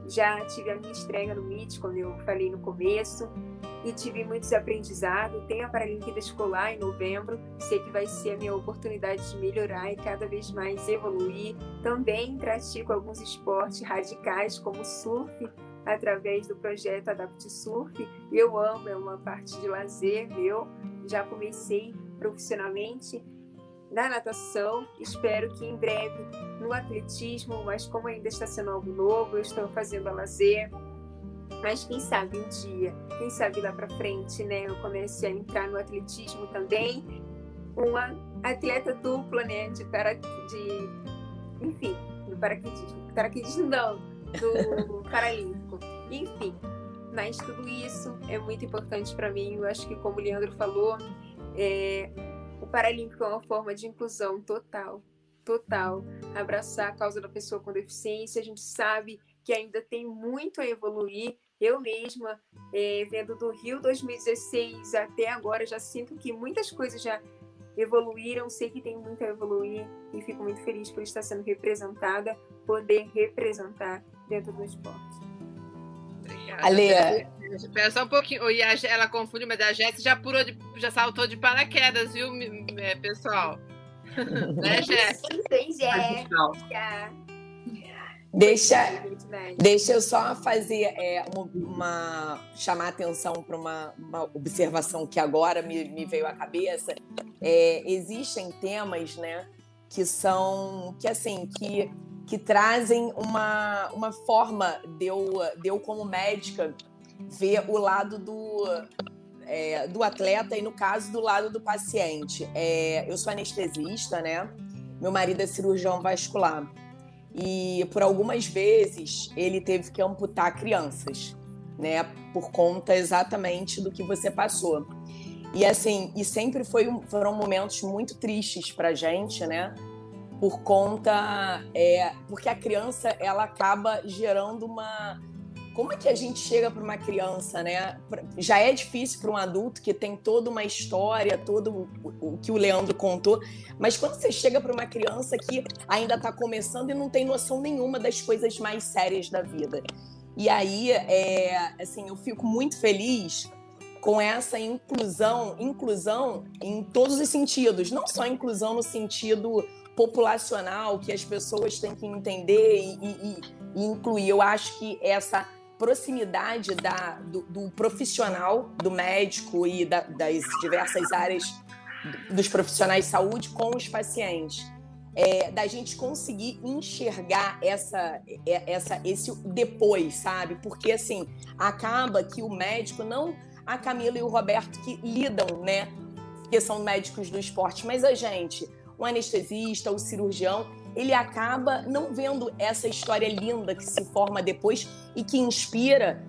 Já tive a minha estreia no MIT, como eu falei no começo, e tive muitos aprendizados. Tenho a Paralimpíada Escolar em novembro, sei que vai ser a minha oportunidade de melhorar e cada vez mais evoluir. Também pratico alguns esportes radicais, como surf, através do projeto Adapt Surf. Eu amo, é uma parte de lazer meu. Já comecei profissionalmente na natação. Espero que em breve no atletismo, mas como ainda está sendo algo novo, eu estou fazendo a lazer. Mas quem sabe um dia, quem sabe lá para frente, né? Eu comece a entrar no atletismo também. Uma atleta dupla, né? De, para, de enfim, do paraquedismo. Paraquedismo não, do paralímpico. Enfim, mas tudo isso é muito importante para mim. Eu acho que, como o Leandro falou, é, Paralímpico é uma forma de inclusão total, total. Abraçar a causa da pessoa com deficiência. A gente sabe que ainda tem muito a evoluir. Eu mesma, é, vendo do Rio 2016 até agora, já sinto que muitas coisas já evoluíram, sei que tem muito a evoluir e fico muito feliz por estar sendo representada, poder representar dentro do esporte. Ale. Espera só um pouquinho. E a, ela confunde, mas a Jéssica já pulou de, já saltou de paraquedas, viu, é, pessoal? né, Jéssica. Deixa, deixa eu só fazer é, uma, uma, chamar atenção para uma, uma, observação que agora me, me veio à cabeça. É, existem temas, né, que são que assim que que trazem uma, uma forma de eu, de eu, como médica, ver o lado do, é, do atleta e, no caso, do lado do paciente. É, eu sou anestesista, né? Meu marido é cirurgião vascular. E por algumas vezes ele teve que amputar crianças, né? Por conta exatamente do que você passou. E assim, e sempre foi, foram momentos muito tristes pra gente, né? por conta é, porque a criança ela acaba gerando uma como é que a gente chega para uma criança, né? Já é difícil para um adulto que tem toda uma história, todo o, que o Leandro contou, mas quando você chega para uma criança que ainda está começando e não tem noção nenhuma das coisas mais sérias da vida. E aí, é, assim, eu fico muito feliz com essa inclusão, inclusão em todos os sentidos, não só inclusão no sentido populacional que as pessoas têm que entender e, e, e incluir. Eu acho que essa proximidade da, do, do profissional, do médico e da, das diversas áreas dos profissionais de saúde com os pacientes. É, da gente conseguir enxergar essa, é, essa, esse depois, sabe? Porque assim acaba que o médico, não a Camila e o Roberto que lidam, né? Que são médicos do esporte, mas a gente, o anestesista, o cirurgião, ele acaba não vendo essa história linda que se forma depois e que inspira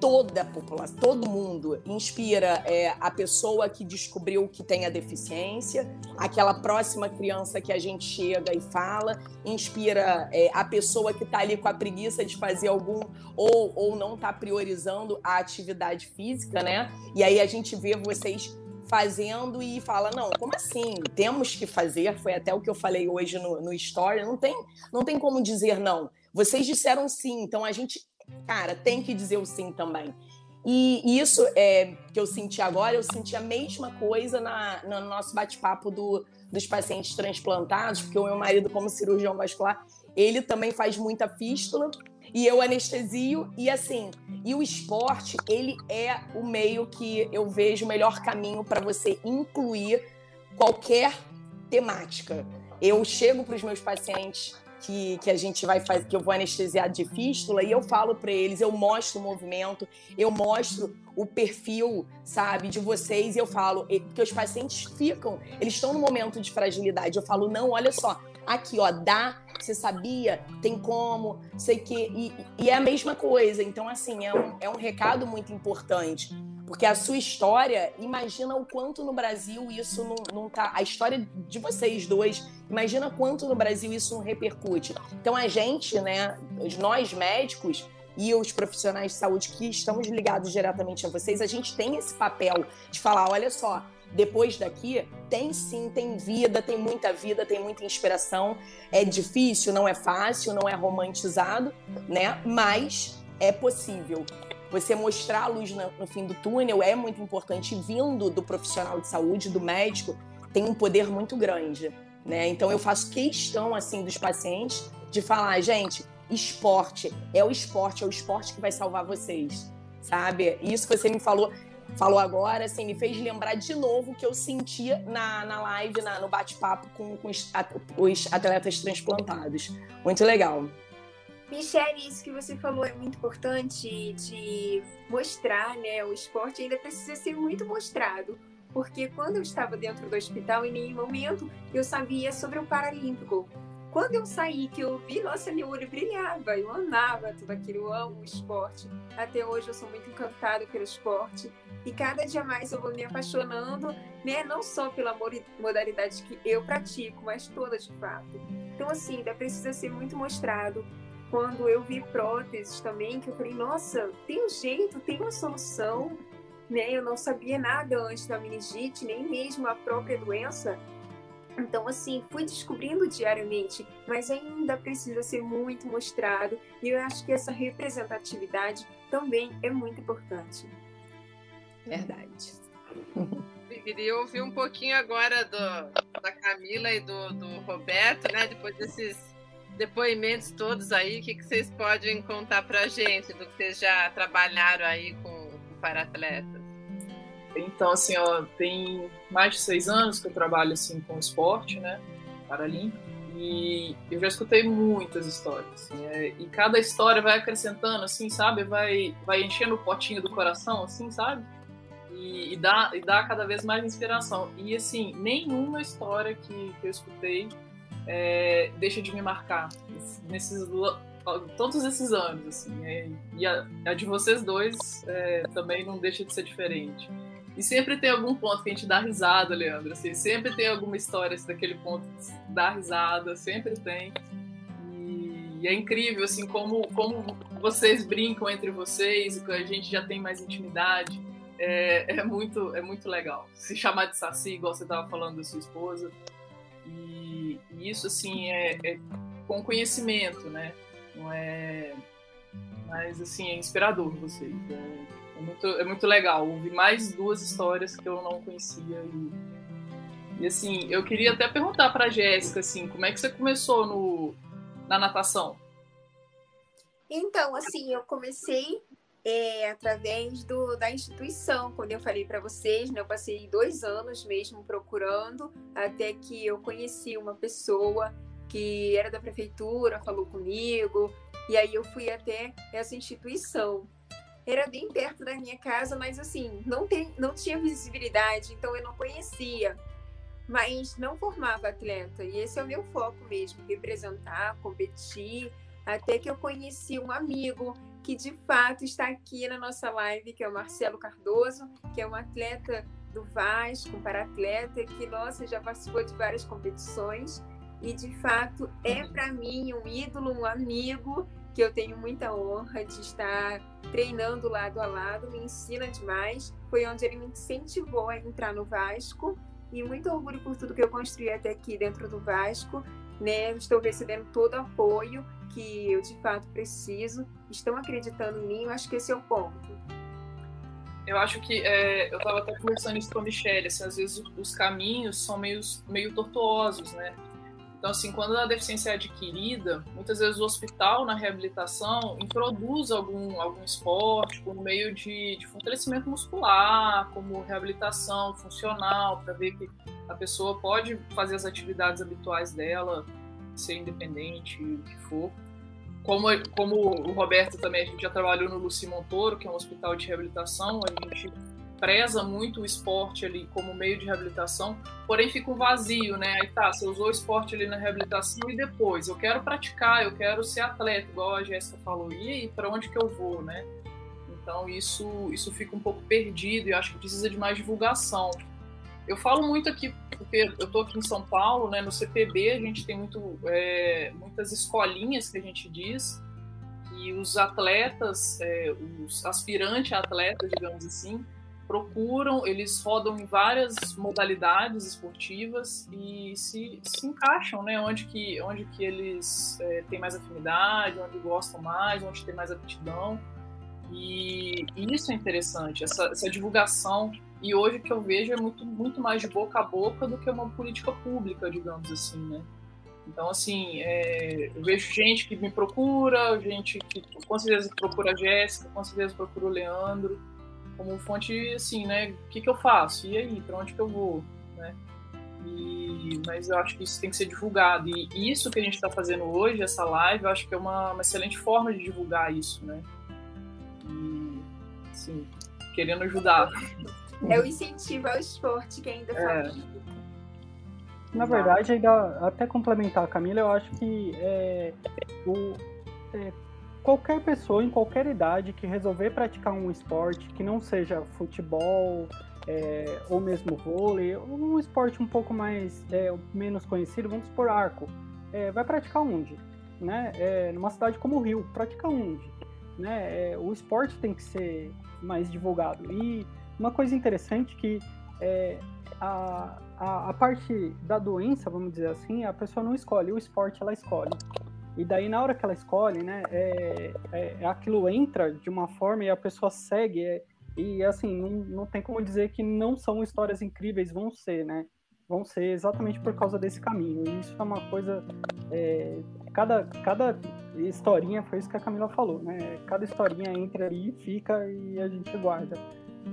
toda a população, todo mundo. Inspira é, a pessoa que descobriu que tem a deficiência, aquela próxima criança que a gente chega e fala, inspira é, a pessoa que está ali com a preguiça de fazer algum ou, ou não está priorizando a atividade física, né? E aí a gente vê vocês fazendo e fala: não, como assim? Temos que fazer. Foi até o que eu falei hoje no, no Story. Não tem, não tem como dizer não. Vocês disseram sim, então a gente, cara, tem que dizer o sim também. E isso é, que eu senti agora, eu senti a mesma coisa na, no nosso bate-papo do, dos pacientes transplantados, porque o meu marido, como cirurgião vascular, ele também faz muita fístula e eu anestesio e assim, e o esporte, ele é o meio que eu vejo o melhor caminho para você incluir qualquer temática. Eu chego para os meus pacientes que, que a gente vai fazer, que eu vou anestesiar de fístula, e eu falo para eles, eu mostro o movimento, eu mostro o perfil, sabe, de vocês, e eu falo, porque os pacientes ficam, eles estão no momento de fragilidade. Eu falo, não, olha só, aqui, ó, dá, você sabia, tem como, sei que. E, e é a mesma coisa. Então, assim, é um, é um recado muito importante. Porque a sua história, imagina o quanto no Brasil isso não, não tá. A história de vocês dois, imagina quanto no Brasil isso não repercute. Então a gente, né, nós médicos e os profissionais de saúde que estamos ligados diretamente a vocês, a gente tem esse papel de falar: olha só, depois daqui, tem sim, tem vida, tem muita vida, tem muita inspiração. É difícil, não é fácil, não é romantizado, né? Mas é possível. Você mostrar a luz no fim do túnel é muito importante. Vindo do profissional de saúde, do médico, tem um poder muito grande. Né? Então eu faço questão assim dos pacientes de falar, gente, esporte é o esporte, é o esporte que vai salvar vocês, sabe? Isso que você me falou, falou agora, assim, me fez lembrar de novo o que eu sentia na, na live, na, no bate-papo com, com os, os atletas transplantados. Muito legal. Michelle, isso que você falou é muito importante de mostrar, né? O esporte ainda precisa ser muito mostrado. Porque quando eu estava dentro do hospital, em nenhum momento eu sabia sobre o Paralímpico. Quando eu saí, que eu vi, nossa, meu olho brilhava, eu amava tudo aquilo, eu amo o esporte. Até hoje eu sou muito encantada pelo esporte. E cada dia mais eu vou me apaixonando, né? Não só pela modalidade que eu pratico, mas toda de fato. Então, assim, ainda precisa ser muito mostrado quando eu vi próteses também, que eu falei, nossa, tem um jeito, tem uma solução, né? Eu não sabia nada antes da meningite, nem mesmo a própria doença. Então, assim, fui descobrindo diariamente, mas ainda precisa ser muito mostrado, e eu acho que essa representatividade também é muito importante. Verdade. Eu queria ouvir um pouquinho agora do, da Camila e do, do Roberto, né? Depois desses depoimentos todos aí, o que, que vocês podem contar para a gente do que vocês já trabalharam aí com, com para-atletas? Então, assim, ó, tem mais de seis anos que eu trabalho assim com esporte, né, paralímpico, e eu já escutei muitas histórias, assim, é, e cada história vai acrescentando, assim, sabe, vai, vai enchendo o potinho do coração, assim, sabe, e, e, dá, e dá cada vez mais inspiração. E, assim, nenhuma história que, que eu escutei é, deixa de me marcar nesses todos esses anos assim é, e a, a, de vocês dois é, também não deixa de ser diferente e sempre tem algum ponto que a gente dá risada Leandro assim, sempre tem alguma história assim, daquele ponto que dá risada sempre tem. E, é incrível assim como como vocês brincam entre vocês a gente já tem mais intimidade. É, é muito é muito legal. Se chamar de saci igual você estava falando da sua esposa. E, e isso, assim, é, é, com conhecimento, né? Não é... Mas, assim, é inspirador vocês. É, é, muito, é muito legal. Ouvi mais duas histórias que eu não conhecia e, e assim, eu queria até perguntar para Jéssica, assim, como é que você começou no, na natação? Então, assim, eu comecei é, através do, da instituição. Quando eu falei para vocês, né, eu passei dois anos mesmo procurando, até que eu conheci uma pessoa que era da prefeitura, falou comigo, e aí eu fui até essa instituição. Era bem perto da minha casa, mas assim, não, tem, não tinha visibilidade, então eu não conhecia. Mas não formava atleta, e esse é o meu foco mesmo: representar, competir. Até que eu conheci um amigo que de fato está aqui na nossa live, que é o Marcelo Cardoso, que é um atleta do Vasco, um para-atleta, que, nossa, já participou de várias competições e de fato é para mim um ídolo, um amigo que eu tenho muita honra de estar treinando lado a lado, me ensina demais. Foi onde ele me incentivou a entrar no Vasco e muito orgulho por tudo que eu construí até aqui dentro do Vasco. Né? Estou recebendo todo o apoio que eu de fato preciso. Estão acreditando em mim, eu acho que esse é o ponto. Eu acho que é, eu estava até conversando isso com a Michelle, assim, às vezes os caminhos são meio, meio tortuosos, né? Então, assim, quando a deficiência é adquirida, muitas vezes o hospital, na reabilitação, introduz algum, algum esporte por meio de, de fortalecimento muscular, como reabilitação funcional, para ver que a pessoa pode fazer as atividades habituais dela, ser independente, o que for. Como, como o Roberto também, a gente já trabalhou no Luci Montoro, que é um hospital de reabilitação, a gente preza muito o esporte ali como meio de reabilitação, porém fica um vazio, né? Aí tá, você usou o esporte ali na reabilitação e depois, eu quero praticar, eu quero ser atleta, igual a Jéssica falou, e aí, para onde que eu vou, né? Então isso, isso fica um pouco perdido e acho que precisa de mais divulgação. Eu falo muito aqui, porque eu estou aqui em São Paulo, né, no CPB a gente tem muito, é, muitas escolinhas que a gente diz, e os atletas, é, os aspirantes atletas, digamos assim, procuram, eles rodam em várias modalidades esportivas e se, se encaixam, né? Onde que, onde que eles é, têm mais afinidade, onde gostam mais, onde tem mais aptidão. E, e isso é interessante, essa, essa, divulgação. E hoje que eu vejo é muito, muito mais de boca a boca do que uma política pública, digamos assim, né? Então, assim, é, eu vejo gente que me procura, gente que com certeza procura a Jéssica, com certeza procura o Leandro, como fonte, assim, né? O que, que eu faço? E aí, para onde que eu vou? Né? E, mas eu acho que isso tem que ser divulgado. E isso que a gente está fazendo hoje, essa live, eu acho que é uma, uma excelente forma de divulgar isso, né? E, assim, querendo ajudar. É o incentivo ao esporte que ainda é. falta. Na verdade, ainda até complementar a Camila, eu acho que é, o, é, qualquer pessoa em qualquer idade que resolver praticar um esporte que não seja futebol é, ou mesmo vôlei, um esporte um pouco mais é, menos conhecido, vamos supor arco, é, vai praticar onde? Né? É, numa cidade como o Rio, praticar onde? Né? É, o esporte tem que ser mais divulgado. E uma coisa interessante que é, a, a, a parte da doença, vamos dizer assim, a pessoa não escolhe, o esporte ela escolhe. E daí, na hora que ela escolhe, né, é, é, é, aquilo entra de uma forma e a pessoa segue. É, e, assim, não, não tem como dizer que não são histórias incríveis, vão ser, né? Vão ser exatamente por causa desse caminho. E isso é uma coisa. É, cada, cada historinha, foi isso que a Camila falou, né? Cada historinha entra ali, fica e a gente guarda.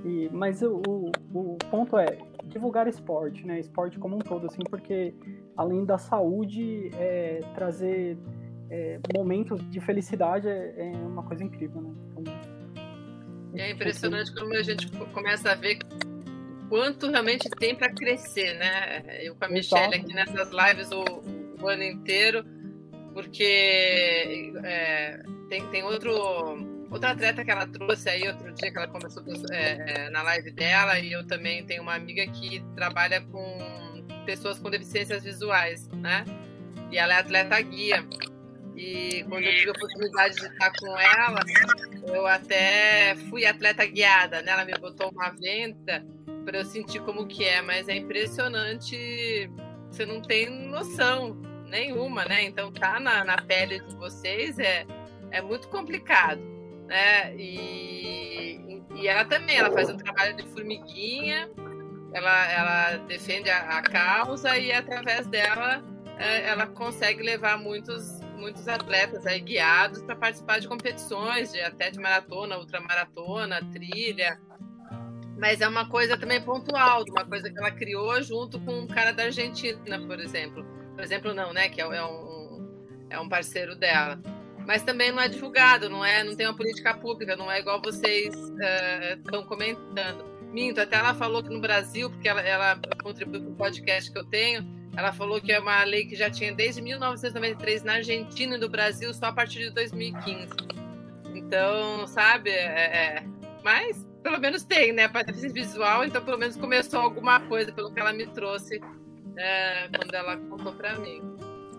E, mas o, o, o ponto é divulgar esporte, né? Esporte como um todo, assim, porque além da saúde, é, trazer é, momentos de felicidade é, é, uma coisa incrível, né? Então, é impressionante como a gente começa a ver quanto realmente tem para crescer, né? Eu com a Michelle aqui nessas lives o, o ano inteiro, porque é, tem, tem outro outra atleta que ela trouxe aí outro dia que ela começou é, é, na live dela e eu também tenho uma amiga que trabalha com pessoas com deficiências visuais, né? E ela é atleta guia. E quando eu tive a oportunidade de estar com ela, eu até fui atleta guiada, né? Ela me botou uma venda para eu sentir como que é, mas é impressionante, você não tem noção nenhuma, né? Então tá na, na pele de vocês é, é muito complicado, né? E, e ela também, ela faz um trabalho de formiguinha, ela, ela defende a, a causa e através dela é, ela consegue levar muitos muitos atletas aí guiados para participar de competições, de, até de maratona, ultramaratona, trilha. Mas é uma coisa também pontual, uma coisa que ela criou junto com um cara da Argentina, por exemplo. Por exemplo, não, né? Que é, é um, é um parceiro dela. Mas também não é divulgado, não é, não tem uma política pública, não é igual vocês estão uh, comentando. Minto, até ela falou que no Brasil, porque ela, ela para o podcast que eu tenho, ela falou que é uma lei que já tinha desde 1993 na Argentina e no Brasil, só a partir de 2015. Então, sabe? É, é... Mas pelo menos tem, né? Para visual, então pelo menos começou alguma coisa, pelo que ela me trouxe é, quando ela contou para mim.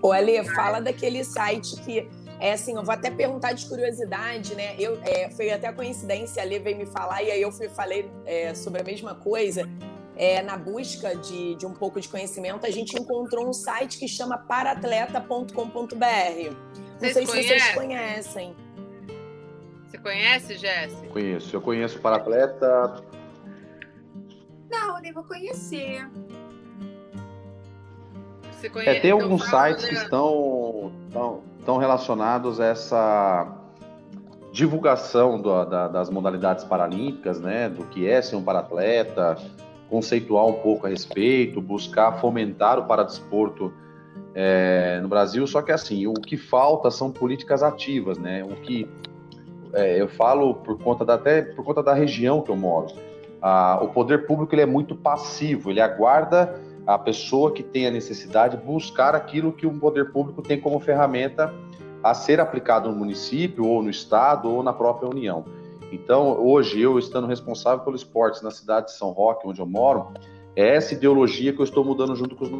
Ô, Ale, fala daquele site que É assim, eu vou até perguntar de curiosidade, né? Eu, é, foi até coincidência, a Lê veio me falar, e aí eu fui, falei é, sobre a mesma coisa. É, na busca de, de um pouco de conhecimento, a gente encontrou um site que chama paratleta.com.br. Não vocês sei se vocês conhecem. Você conhece, Jéssica? Conheço. Eu conheço o Paratleta. Não, eu devo conhecer. Você conhece, é, tem alguns sites que estão, estão, estão relacionados a essa divulgação do, da, das modalidades paralímpicas, né, do que é ser um paratleta, conceituar um pouco a respeito, buscar fomentar o paradesporto é, no Brasil. Só que assim, o que falta são políticas ativas, né? O que é, eu falo por conta da, até por conta da região que eu moro. Ah, o poder público ele é muito passivo, ele aguarda a pessoa que tem a necessidade buscar aquilo que o poder público tem como ferramenta a ser aplicado no município, ou no estado, ou na própria União. Então, hoje, eu estando responsável pelo esportes na cidade de São Roque, onde eu moro, é essa ideologia que eu estou mudando junto com os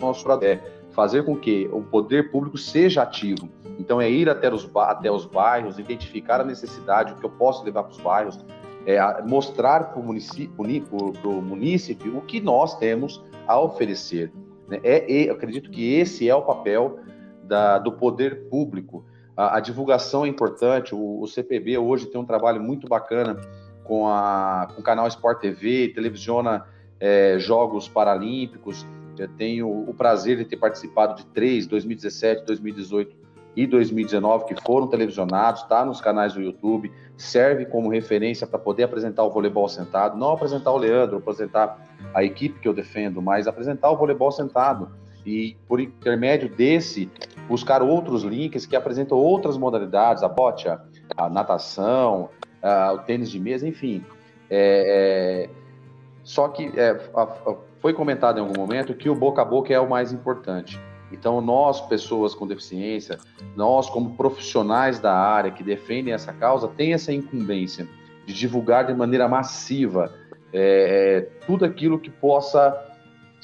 nossos é fazer com que o poder público seja ativo. Então, é ir até os, até os bairros, identificar a necessidade, o que eu posso levar para os bairros, é, mostrar para o município, o que nós temos a oferecer. Né? É, é, eu acredito que esse é o papel da, do poder público. A, a divulgação é importante. O, o, CPB hoje tem um trabalho muito bacana com, a, com o canal Sport TV, televisiona é, Jogos Paralímpicos. Eu tenho o prazer de ter participado de três, 2017, 2018 e 2019, que foram televisionados, está nos canais do YouTube, serve como referência para poder apresentar o voleibol sentado, não apresentar o Leandro, apresentar a equipe que eu defendo, mas apresentar o voleibol sentado. E por intermédio desse, buscar outros links que apresentam outras modalidades, a bote, a natação, a, o tênis de mesa, enfim. É, é, só que é, foi comentado em algum momento que o boca a boca é o mais importante. Então, nós, pessoas com deficiência, nós, como profissionais da área que defendem essa causa, tem essa incumbência de divulgar de maneira massiva é, é tudo aquilo que possa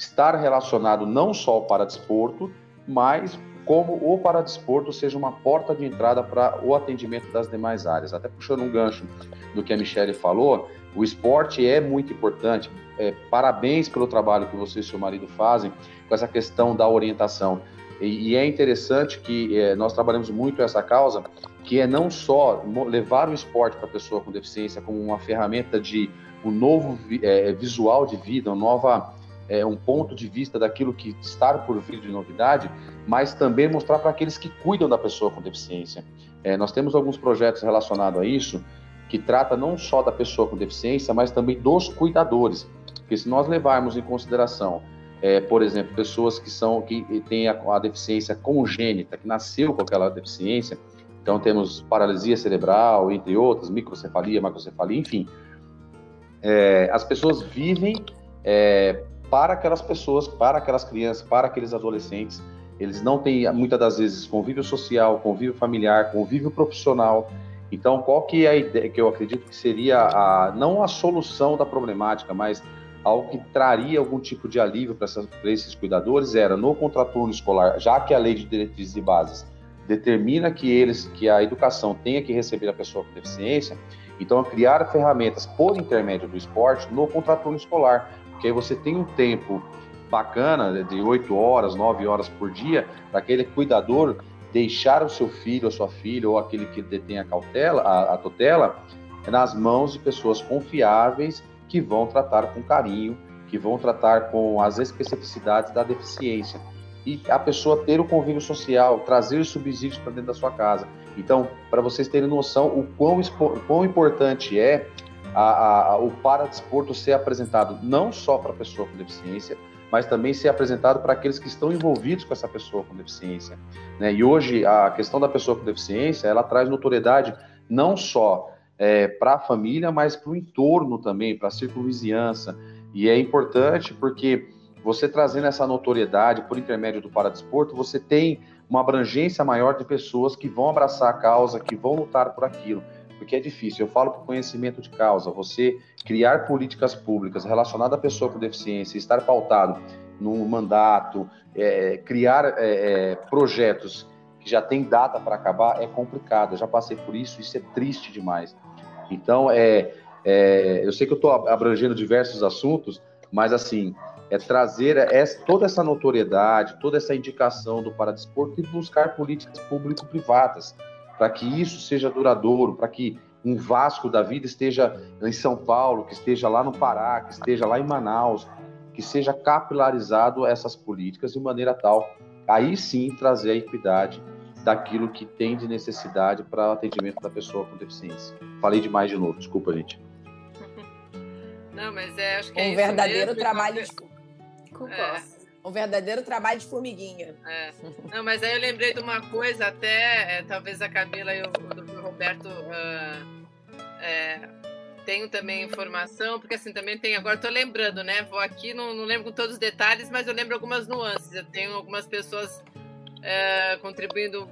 estar relacionado não só ao paradesporto, mas como o paradesporto seja uma porta de entrada para o atendimento das demais áreas. Até puxando um gancho do que a Michelle falou, o esporte é muito importante. É, parabéns pelo trabalho que você e seu marido fazem com essa questão da orientação. E, e é interessante que é, nós trabalhamos muito essa causa, que é não só levar o esporte para a pessoa com deficiência como uma ferramenta de um novo é, visual de vida, uma nova é, um ponto de vista daquilo que está por vir de novidade, mas também mostrar para aqueles que cuidam da pessoa com deficiência. É, nós temos alguns projetos relacionados a isso, que trata não só da pessoa com deficiência, mas também dos cuidadores. Porque se nós levarmos em consideração, é, por exemplo, pessoas que são que têm a, a, deficiência congênita, que nasceu com aquela deficiência, então temos paralisia cerebral, entre outras, microcefalia, macrocefalia, enfim. É, as pessoas vivem é, para aquelas pessoas, para aquelas crianças, para aqueles adolescentes. Eles não têm, muitas das vezes, convívio social, convívio familiar, convívio profissional. Então, qual que é a ideia que eu acredito que seria a, não a solução da problemática, mas algo que traria algum tipo de alívio para, esses cuidadores era no contraturno escolar, já que a lei de diretrizes e bases determina que eles, que a educação tenha que receber a pessoa com deficiência, então criar ferramentas por intermédio do esporte no contraturno escolar, porque aí você tem um tempo bacana de 8 horas, 9 horas por dia, para aquele cuidador deixar o seu filho, a sua filha ou aquele que detém a cautela, a, a tutela, nas mãos de pessoas confiáveis que vão tratar com carinho, que vão tratar com as especificidades da deficiência. E a pessoa ter o convívio social, trazer os subsídios para dentro da sua casa. Então, para vocês terem noção o quão, o quão importante é a, a, o paradesporto ser apresentado não só para a pessoa com deficiência, mas também ser apresentado para aqueles que estão envolvidos com essa pessoa com deficiência. Né? E hoje a questão da pessoa com deficiência ela traz notoriedade não só é, para a família, mas para o entorno também, para a circunvizinhança. E é importante porque você trazendo essa notoriedade por intermédio do paradesporto, você tem uma abrangência maior de pessoas que vão abraçar a causa, que vão lutar por aquilo porque é difícil. Eu falo por conhecimento de causa. Você criar políticas públicas relacionadas à pessoa com deficiência, estar pautado num mandato, é, criar é, é, projetos que já tem data para acabar, é complicado. Eu já passei por isso, isso é triste demais. Então, é, é eu sei que eu estou abrangendo diversos assuntos, mas assim, é trazer essa, toda essa notoriedade, toda essa indicação do paradesporto e buscar políticas público-privadas para que isso seja duradouro, para que um Vasco da vida esteja em São Paulo, que esteja lá no Pará, que esteja lá em Manaus, que seja capilarizado essas políticas de maneira tal, aí sim trazer a equidade daquilo que tem de necessidade para o atendimento da pessoa com deficiência. Falei demais de novo, desculpa, gente. Não, mas é, acho que um é verdadeiro mesmo, trabalho de... É. Um verdadeiro trabalho de formiguinha. É. Não, mas aí eu lembrei de uma coisa, até é, talvez a Camila e o, o Roberto uh, é, tenham também informação, porque assim também tem. Agora estou lembrando, né? Vou aqui, não, não lembro com todos os detalhes, mas eu lembro algumas nuances. Eu tenho algumas pessoas é, contribuindo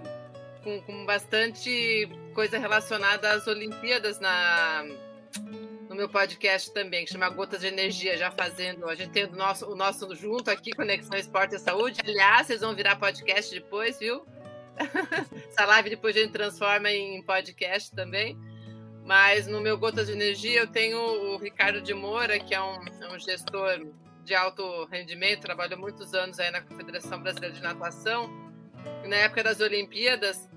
com, com bastante coisa relacionada às Olimpíadas na meu podcast também, que chama Gotas de Energia, já fazendo. A gente tem o nosso, o nosso junto aqui, Conexão Esporte e Saúde. Aliás, vocês vão virar podcast depois, viu? Essa live depois a gente transforma em podcast também. Mas no meu Gotas de Energia eu tenho o Ricardo de Moura, que é um, é um gestor de alto rendimento, trabalhou muitos anos aí na Confederação Brasileira de Natação. Na época das Olimpíadas,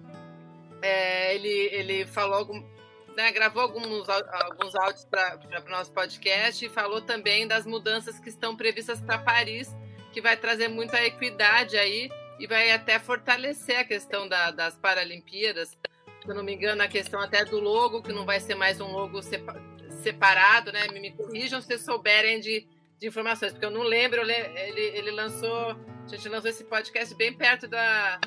é, ele, ele falou né, gravou alguns, alguns áudios para o nosso podcast e falou também das mudanças que estão previstas para Paris, que vai trazer muita equidade aí e vai até fortalecer a questão da, das Paralimpíadas. Se eu não me engano, a questão até do logo, que não vai ser mais um logo separado, né? Me, corrijam se souberem de, de informações, porque eu não lembro, ele, ele lançou, a gente lançou esse podcast bem perto da,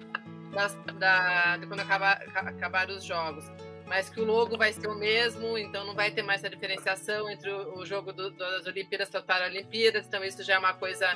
da, de quando acabar, acabar os jogos mas que o logo vai ser o mesmo, então não vai ter mais essa diferenciação entre o, o jogo do, das Olimpíadas para as Paralimpíadas, então isso já é uma coisa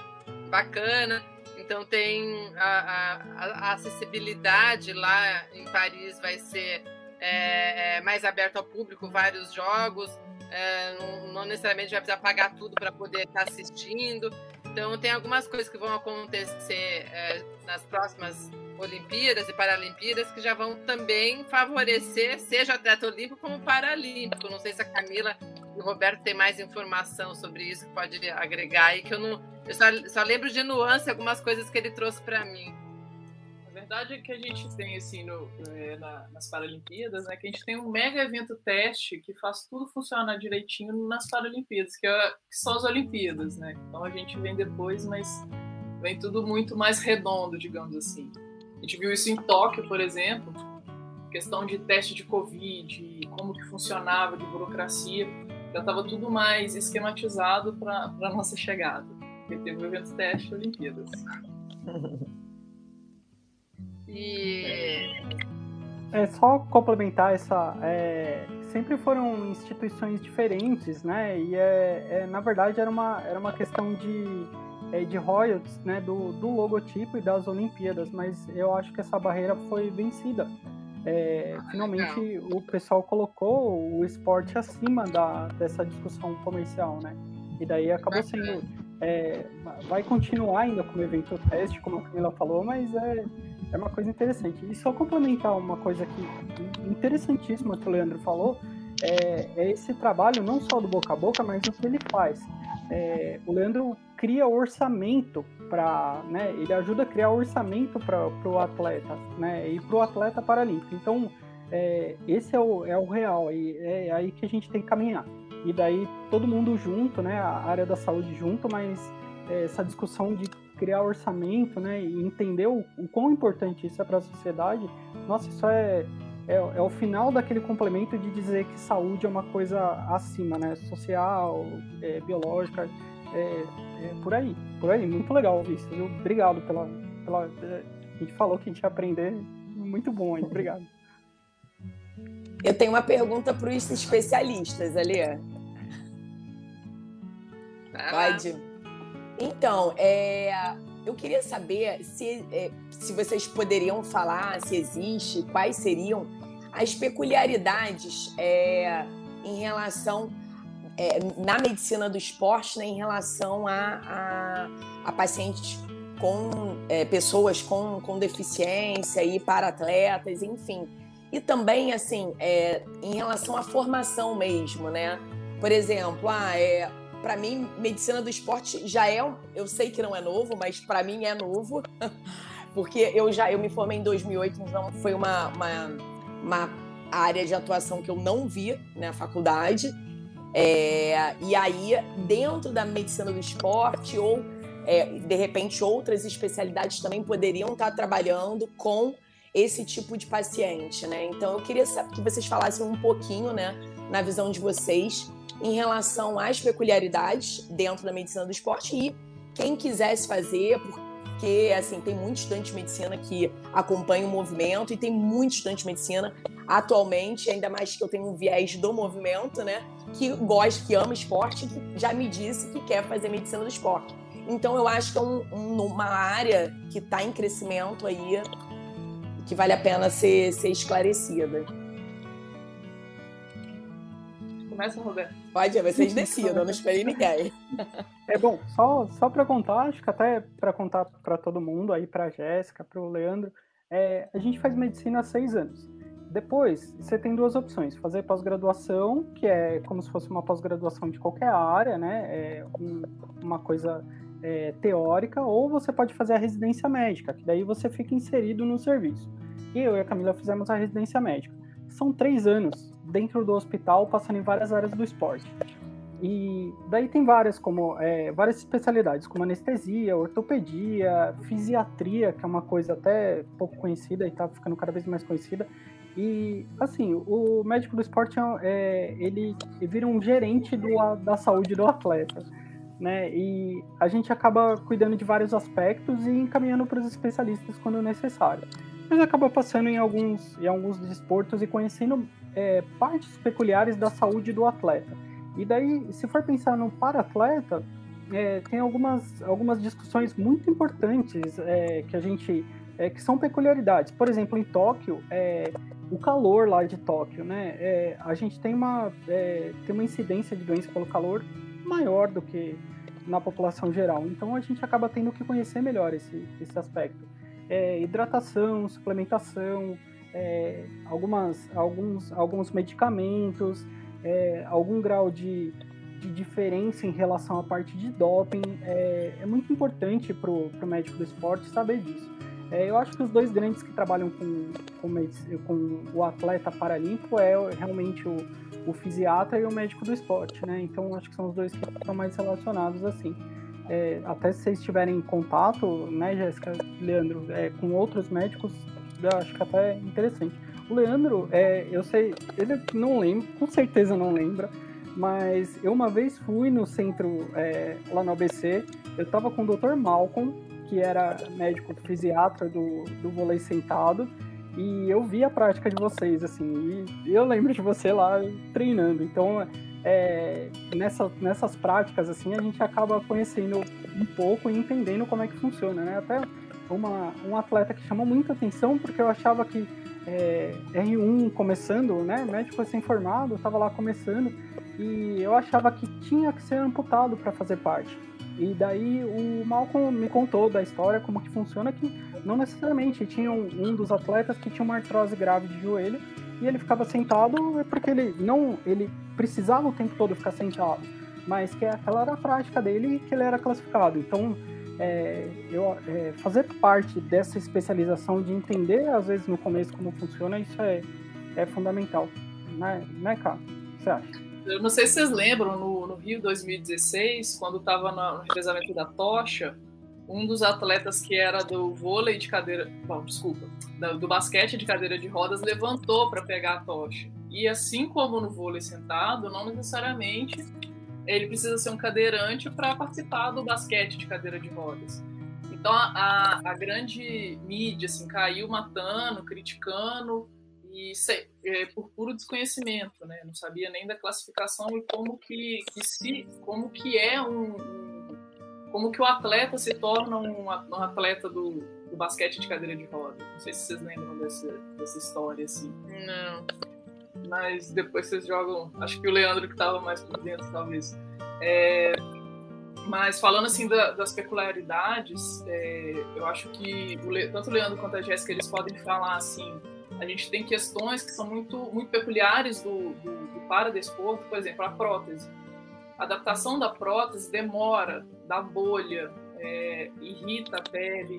bacana. Então tem a, a, a acessibilidade lá em Paris vai ser é, é, mais aberto ao público, vários jogos, é, não, não, necessariamente vai precisar pagar tudo para poder estar tá assistindo. Então tem algumas coisas que vão acontecer é, nas próximas Olimpíadas e Paralimpíadas que já vão também favorecer, seja atleta olímpico como paralímpico. Não sei se a Camila e o Roberto têm mais informação sobre isso que pode agregar aí, que eu não. Eu só, só lembro de nuance algumas coisas que ele trouxe para mim. A verdade é que a gente tem, assim, no, é, na, nas Paralimpíadas, né, que a gente tem um mega evento teste que faz tudo funcionar direitinho nas Paralimpíadas, que, é, que são as Olimpíadas, né? Então a gente vem depois, mas vem tudo muito mais redondo, digamos assim. A gente viu isso em Tóquio, por exemplo, questão de teste de Covid, como que funcionava, de burocracia, já estava tudo mais esquematizado para a nossa chegada. Porque teve o evento teste Olimpíadas. E... É só complementar essa. É, sempre foram instituições diferentes, né? E é, é, na verdade era uma, era uma questão de é, de royalties né, do, do logotipo e das Olimpíadas, mas eu acho que essa barreira foi vencida. É, ah, finalmente o pessoal colocou o esporte acima da, dessa discussão comercial, né? E daí acabou sendo. É, vai continuar ainda como evento teste, como a Camila falou, mas é, é uma coisa interessante. E só complementar uma coisa aqui interessantíssima que o Leandro falou, é, é esse trabalho não só do boca a boca, mas o que ele faz. É, o Leandro cria orçamento para, né, ele ajuda a criar orçamento para o atleta, né, e para o atleta paralímpico. Então, é, esse é o, é o real, e é aí que a gente tem que caminhar. E daí todo mundo junto, né, a área da saúde junto, mas é, essa discussão de criar orçamento, né, e entender o, o quão importante isso é para a sociedade, nossa, isso é, é, é, o final daquele complemento de dizer que saúde é uma coisa acima, né, social, é, biológica, é, é, por aí, por aí. Muito legal ouvir isso, viu? Obrigado pela, pela. A gente falou que a gente ia aprender. Muito bom aí, obrigado. Eu tenho uma pergunta para os especialistas, Alê. Pode? Então, é, eu queria saber se, é, se vocês poderiam falar, se existe, quais seriam as peculiaridades é, em relação é, na medicina do esporte né, em relação a, a, a, pacientes com é, pessoas com, com deficiência e para atletas, enfim. E também, assim, é, em relação à formação mesmo, né? Por exemplo, ah, é, para mim, medicina do esporte já é, eu sei que não é novo, mas para mim é novo, porque eu já eu me formei em 2008, então foi uma, uma, uma área de atuação que eu não vi na né, faculdade. É, e aí, dentro da medicina do esporte, ou é, de repente outras especialidades também poderiam estar trabalhando com esse tipo de paciente, né? Então, eu queria que vocês falassem um pouquinho, né, na visão de vocês, em relação às peculiaridades dentro da medicina do esporte e quem quisesse fazer, porque assim tem muito estudante de medicina que acompanha o movimento e tem muito estudante de medicina atualmente, ainda mais que eu tenho um viés do movimento, né? Que gosta, que ama esporte, que já me disse que quer fazer medicina do esporte. Então eu acho que é um, um, uma área que está em crescimento aí, que vale a pena ser, ser esclarecida. Começa, Roberto. Pode, vocês decidam, não esperei ninguém. É bom, só, só para contar, acho que até para contar para todo mundo, aí para a Jéssica, para o Leandro, é, a gente faz medicina há seis anos. Depois, você tem duas opções: fazer pós-graduação, que é como se fosse uma pós-graduação de qualquer área, né? É um, uma coisa é, teórica, ou você pode fazer a residência médica, que daí você fica inserido no serviço. E eu e a Camila fizemos a residência médica. São três anos dentro do hospital, passando em várias áreas do esporte. E daí tem várias, como é, várias especialidades, como anestesia, ortopedia, fisiatria, que é uma coisa até pouco conhecida e está ficando cada vez mais conhecida. E, assim, o médico do esporte, é, ele, ele vira um gerente do, da saúde do atleta, né? E a gente acaba cuidando de vários aspectos e encaminhando para os especialistas quando necessário. Mas acaba passando em alguns, em alguns desportos e conhecendo é, partes peculiares da saúde do atleta. E daí, se for pensar no para-atleta, é, tem algumas, algumas discussões muito importantes é, que a gente é, que são peculiaridades. Por exemplo, em Tóquio, é, o calor lá de Tóquio, né? É, a gente tem uma, é, tem uma incidência de doença pelo calor maior do que na população geral. Então a gente acaba tendo que conhecer melhor esse, esse aspecto. Hidratação, suplementação, é, algumas, alguns, alguns medicamentos, é, algum grau de, de diferença em relação à parte de doping. É, é muito importante para o médico do esporte saber disso. É, eu acho que os dois grandes que trabalham com, com, com o atleta paralímpico é realmente o, o fisiatra e o médico do esporte, né? Então acho que são os dois que estão mais relacionados assim. É, até se vocês tiverem contato, né, Jéssica, Leandro, é, com outros médicos, acho que até é interessante. O Leandro, é, eu sei, ele não lembra, com certeza não lembra, mas eu uma vez fui no centro é, lá no ABC, eu estava com o Dr. Malcolm, que era médico fisiatra do, do vôlei sentado, e eu vi a prática de vocês, assim, e eu lembro de você lá treinando. Então, é, nessa, nessas práticas, assim, a gente acaba conhecendo um pouco e entendendo como é que funciona, né? Até uma, um atleta que chamou muita atenção, porque eu achava que é, R1 começando, né? Médico recém-formado, estava lá começando, e eu achava que tinha que ser amputado para fazer parte. E daí o Malcolm me contou da história, como que funciona, que não necessariamente tinha um, um dos atletas que tinha uma artrose grave de joelho e ele ficava sentado é porque ele não ele precisava o tempo todo ficar sentado, mas que aquela era a prática dele e que ele era classificado. Então, é, eu, é, fazer parte dessa especialização de entender, às vezes, no começo como funciona, isso é, é fundamental. Né, né, que você acha? Eu não sei se vocês lembram, no, no Rio 2016, quando estava no revezamento da tocha, um dos atletas que era do vôlei de cadeira, bom, desculpa, do basquete de cadeira de rodas levantou para pegar a tocha. E assim como no vôlei sentado, não necessariamente ele precisa ser um cadeirante para participar do basquete de cadeira de rodas. Então a, a, grande mídia assim caiu matando, criticando e é, por puro desconhecimento, né? Não sabia nem da classificação e como que, que se, como que é um, como que o atleta se torna um, atleta do, do, basquete de cadeira de roda. Não sei se vocês lembram dessa, dessa história assim. Não. Mas depois vocês jogam. Acho que o Leandro que estava mais por dentro, talvez. É, Mas falando assim da, das peculiaridades, é, eu acho que o, tanto o Leandro quanto a Jéssica eles podem falar assim. A gente tem questões que são muito, muito peculiares do, do, do paradesporto, por exemplo, a prótese. A adaptação da prótese demora, dá bolha, é, irrita a pele.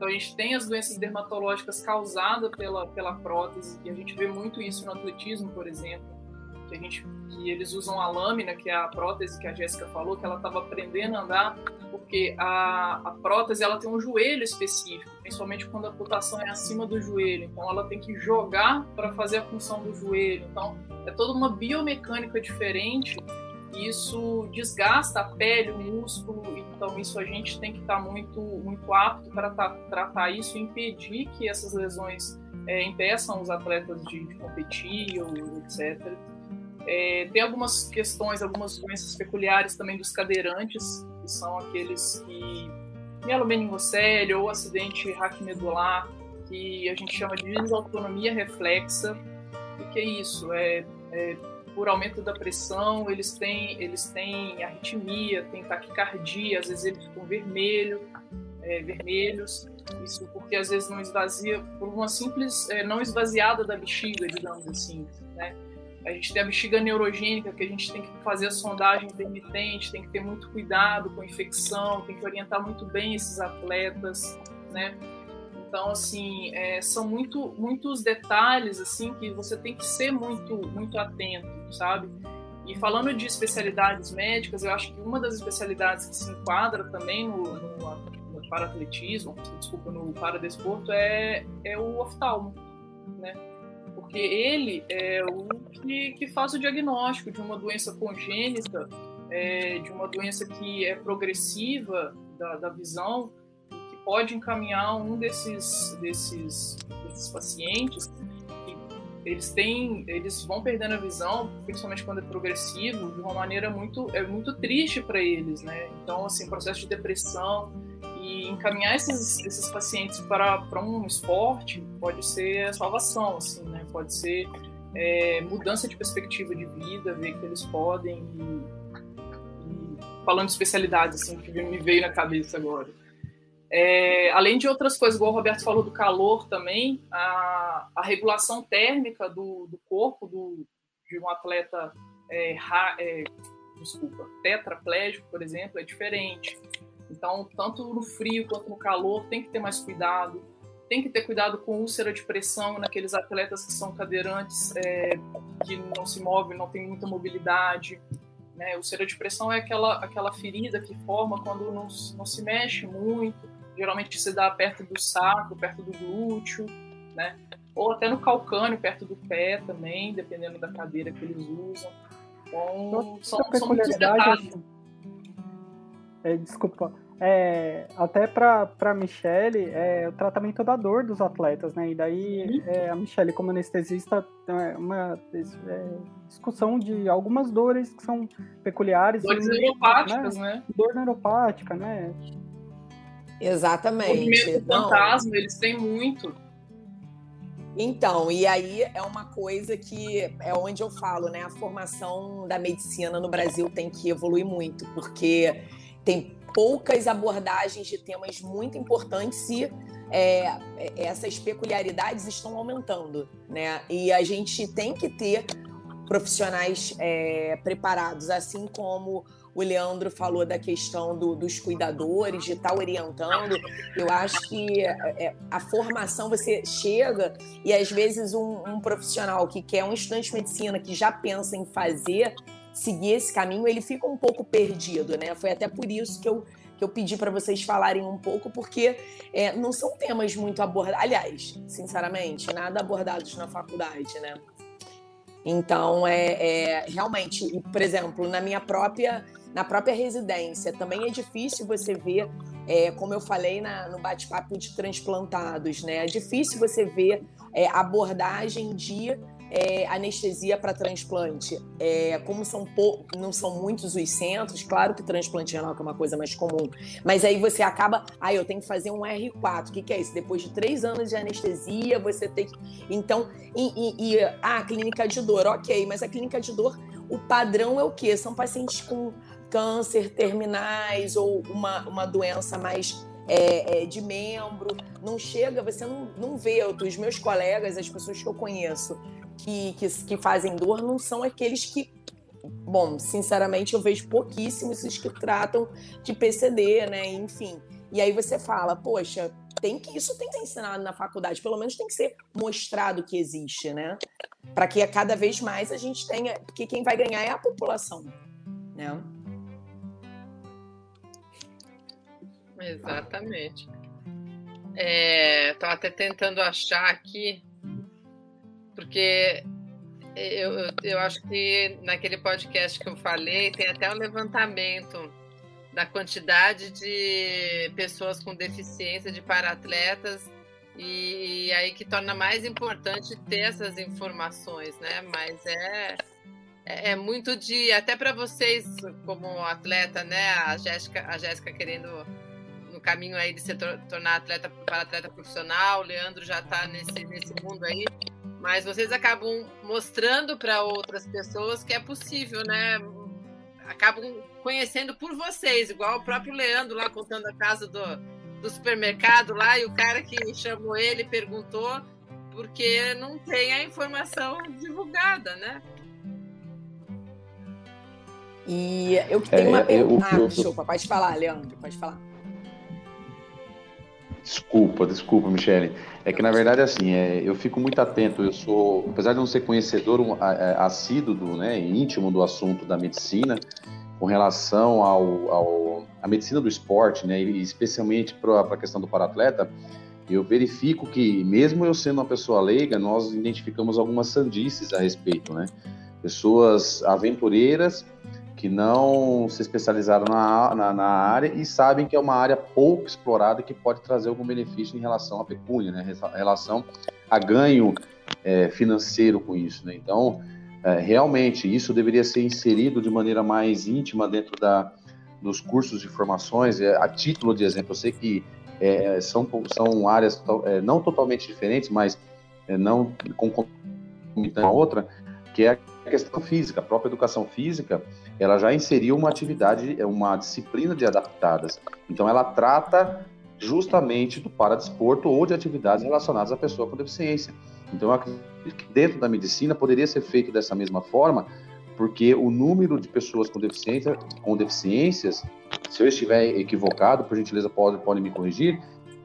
Então a gente tem as doenças dermatológicas causadas pela, pela prótese, e a gente vê muito isso no atletismo, por exemplo, que, a gente, que eles usam a lâmina, que é a prótese que a Jéssica falou, que ela estava aprendendo a andar, porque a, a prótese ela tem um joelho específico, principalmente quando a putação é acima do joelho, então ela tem que jogar para fazer a função do joelho. Então é toda uma biomecânica diferente isso desgasta a pele, o músculo, então isso a gente tem que estar tá muito, muito apto para tratar isso e impedir que essas lesões é, impeçam os atletas de, de competir ou etc. É, tem algumas questões, algumas doenças peculiares também dos cadeirantes, que são aqueles que mielomeningocele ou acidente raquimedular, que a gente chama de desautonomia reflexa. O que é isso? É, é por aumento da pressão, eles têm, eles têm arritmia, têm taquicardia, às vezes eles ficam vermelho, é, vermelhos, isso porque às vezes não esvazia, por uma simples é, não esvaziada da bexiga, digamos assim, né? A gente tem a bexiga neurogênica, que a gente tem que fazer a sondagem intermitente, tem que ter muito cuidado com infecção, tem que orientar muito bem esses atletas, né? Então, assim, é, são muito, muitos detalhes, assim, que você tem que ser muito, muito atento, sabe? E falando de especialidades médicas, eu acho que uma das especialidades que se enquadra também no, no, no para-atletismo, desculpa, no para-desporto, é, é o oftalmo, né? Porque ele é o que, que faz o diagnóstico de uma doença congênita, é, de uma doença que é progressiva da, da visão, pode encaminhar um desses, desses, desses pacientes eles têm, eles vão perdendo a visão, principalmente quando é progressivo, de uma maneira muito, é muito triste para eles, né? Então, assim, processo de depressão e encaminhar esses, esses pacientes para, para um esporte pode ser a salvação, assim, né? Pode ser é, mudança de perspectiva de vida, ver que eles podem e, e falando de especialidades, assim, que me veio na cabeça agora. É, além de outras coisas, igual o Roberto falou do calor também, a, a regulação térmica do, do corpo do, de um atleta é, ra, é, desculpa, tetraplégico, por exemplo, é diferente. Então, tanto no frio quanto no calor, tem que ter mais cuidado. Tem que ter cuidado com úlcera de pressão naqueles atletas que são cadeirantes, é, que não se movem, não tem muita mobilidade. Né? Úlcera de pressão é aquela, aquela ferida que forma quando não, não se mexe muito geralmente se dá perto do saco, perto do glúteo, né? Ou até no calcânio, perto do pé também, dependendo da cadeira que eles usam. Então, são, são muitos detalhes. Assim, é, desculpa. É, até para a Michelle, é, o tratamento da dor dos atletas, né? E daí é, a Michelle, como anestesista, é uma é, discussão de algumas dores que são peculiares. Dores neuropáticas, né? né? Dor neuropática, né? Exatamente. O movimento fantasma, eles têm muito. Então, e aí é uma coisa que é onde eu falo, né? A formação da medicina no Brasil tem que evoluir muito, porque tem poucas abordagens de temas muito importantes e é, essas peculiaridades estão aumentando, né? E a gente tem que ter profissionais é, preparados, assim como o Leandro falou da questão do, dos cuidadores, de estar orientando. Eu acho que é, é, a formação, você chega e às vezes um, um profissional que quer, um estudante de medicina que já pensa em fazer, seguir esse caminho, ele fica um pouco perdido, né? Foi até por isso que eu que eu pedi para vocês falarem um pouco, porque é, não são temas muito abordados. Aliás, sinceramente, nada abordados na faculdade, né? Então, é, é realmente, por exemplo, na minha própria na própria residência. Também é difícil você ver, é, como eu falei na, no bate-papo de transplantados, né? É difícil você ver é, abordagem de é, anestesia para transplante. É, como são não são muitos os centros, claro que transplante renal é uma coisa mais comum, mas aí você acaba, ah, eu tenho que fazer um R4. O que, que é isso? Depois de três anos de anestesia, você tem que. Então, e, e, e ah, clínica de dor, ok, mas a clínica de dor, o padrão é o quê? São pacientes com câncer terminais ou uma, uma doença mais é, é, de membro. Não chega, você não, não vê. Os meus colegas, as pessoas que eu conheço que, que, que fazem dor, não são aqueles que bom, sinceramente, eu vejo pouquíssimos os que tratam de PCD, né? Enfim. E aí você fala, poxa, tem que isso tem que ser ensinado na faculdade, pelo menos tem que ser mostrado que existe, né? Para que cada vez mais a gente tenha, porque quem vai ganhar é a população, né? Exatamente. É, tô até tentando achar aqui, porque eu, eu, eu acho que naquele podcast que eu falei tem até um levantamento da quantidade de pessoas com deficiência de paratletas e, e, aí que torna mais importante ter essas informações, né? Mas é, é, é muito de até para vocês como atleta, né? A Jéssica, a Jéssica querendo no caminho aí de se tornar atleta para atleta profissional, o Leandro já está nesse nesse mundo aí, mas vocês acabam mostrando para outras pessoas que é possível, né? Acabam conhecendo por vocês, igual o próprio Leandro lá contando a casa do, do supermercado lá, e o cara que chamou ele perguntou porque não tem a informação divulgada, né? E eu que tenho é, uma pergunta. Ah, desculpa, pode falar, Leandro, pode falar. Desculpa, desculpa, Michele. É que na verdade assim, é, eu fico muito atento. Eu sou, apesar de não ser conhecedor um, assíduo, do, né, íntimo do assunto da medicina, com relação ao, ao à medicina do esporte, né, e especialmente para a questão do paratleta, eu verifico que, mesmo eu sendo uma pessoa leiga, nós identificamos algumas sandices a respeito, né? Pessoas aventureiras que não se especializaram na, na, na, área e sabem que é uma área pouco explorada que pode trazer algum benefício em relação à pecúnia, né? Em relação a ganho é, financeiro com isso, né? Então, é, realmente isso deveria ser inserido de maneira mais íntima dentro da, dos cursos de formações. É, a título de exemplo, eu sei que é, são, são áreas é, não totalmente diferentes, mas não concomitando a outra, que é a questão física. A própria educação física, ela já inseriu uma atividade, uma disciplina de adaptadas. Então, ela trata justamente do paradesporto ou de atividades relacionadas à pessoa com deficiência. Então, eu acredito que dentro da medicina poderia ser feito dessa mesma forma, porque o número de pessoas com deficiência, com deficiências, se eu estiver equivocado, por gentileza pode, pode me corrigir,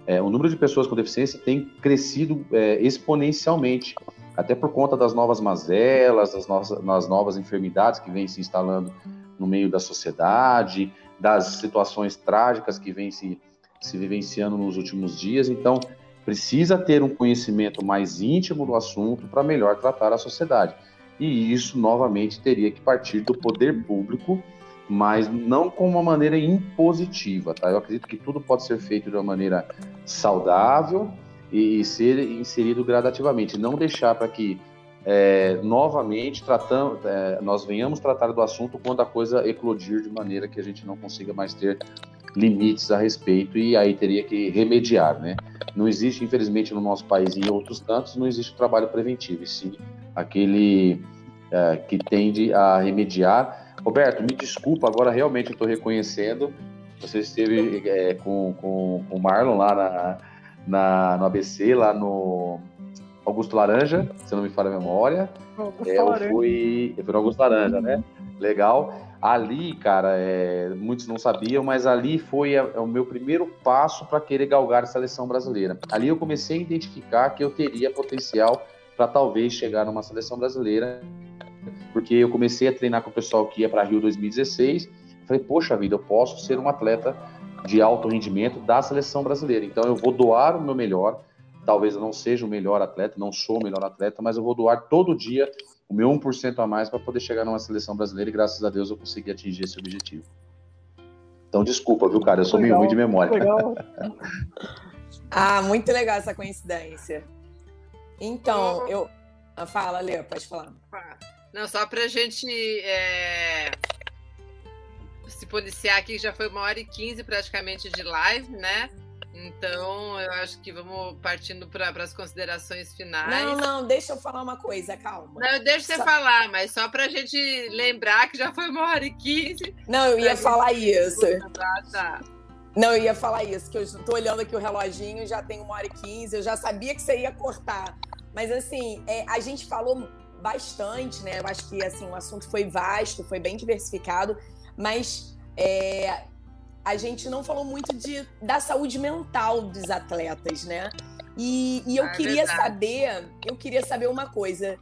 é, o número de pessoas com deficiência tem crescido é, exponencialmente, até por conta das novas mazelas, das novas, das novas enfermidades que vêm se instalando no meio da sociedade, das situações trágicas que vêm se, se vivenciando nos últimos dias. Então, precisa ter um conhecimento mais íntimo do assunto para melhor tratar a sociedade. E isso, novamente, teria que partir do poder público, mas não com uma maneira impositiva. Tá? Eu acredito que tudo pode ser feito de uma maneira saudável e ser inserido gradativamente, não deixar para que é, novamente tratando, é, nós venhamos tratar do assunto quando a coisa eclodir de maneira que a gente não consiga mais ter limites a respeito e aí teria que remediar, né? Não existe, infelizmente, no nosso país e em outros cantos, não existe o trabalho preventivo, e sim aquele é, que tende a remediar. Roberto, me desculpa, agora realmente estou reconhecendo, você esteve é, com, com, com o Marlon lá na, na, no ABC, lá no Augusto Laranja, se não me falha a memória. É, eu fui, eu fui no Augusto Laranja, né? Legal. Ali, cara, é, muitos não sabiam, mas ali foi a, a, o meu primeiro passo para querer galgar a seleção brasileira. Ali eu comecei a identificar que eu teria potencial para talvez chegar numa seleção brasileira, porque eu comecei a treinar com o pessoal que ia para Rio 2016. Falei, poxa vida, eu posso ser um atleta de alto rendimento da seleção brasileira. Então eu vou doar o meu melhor. Talvez eu não seja o melhor atleta, não sou o melhor atleta, mas eu vou doar todo dia o meu 1% a mais para poder chegar numa seleção brasileira e graças a Deus eu consegui atingir esse objetivo. Então, desculpa, viu, cara? Eu sou legal, meio ruim de memória. Legal. ah, muito legal essa coincidência. Então, eu. Ah, fala, Lê, pode falar. Não, só pra gente é... se policiar aqui, já foi uma hora e quinze praticamente de live, né? Então, eu acho que vamos partindo para as considerações finais. Não, não, deixa eu falar uma coisa, calma. Não, deixa você só... falar, mas só para a gente lembrar que já foi uma hora e quinze. Não, eu ia falar isso. Ah, tá. Não, eu ia falar isso, que eu estou olhando aqui o reloginho, já tem uma hora e quinze, eu já sabia que você ia cortar. Mas assim, é, a gente falou bastante, né? Eu acho que assim, o assunto foi vasto, foi bem diversificado, mas é, a gente não falou muito de, da saúde mental dos atletas, né? E, e eu é queria verdade. saber, eu queria saber uma coisa,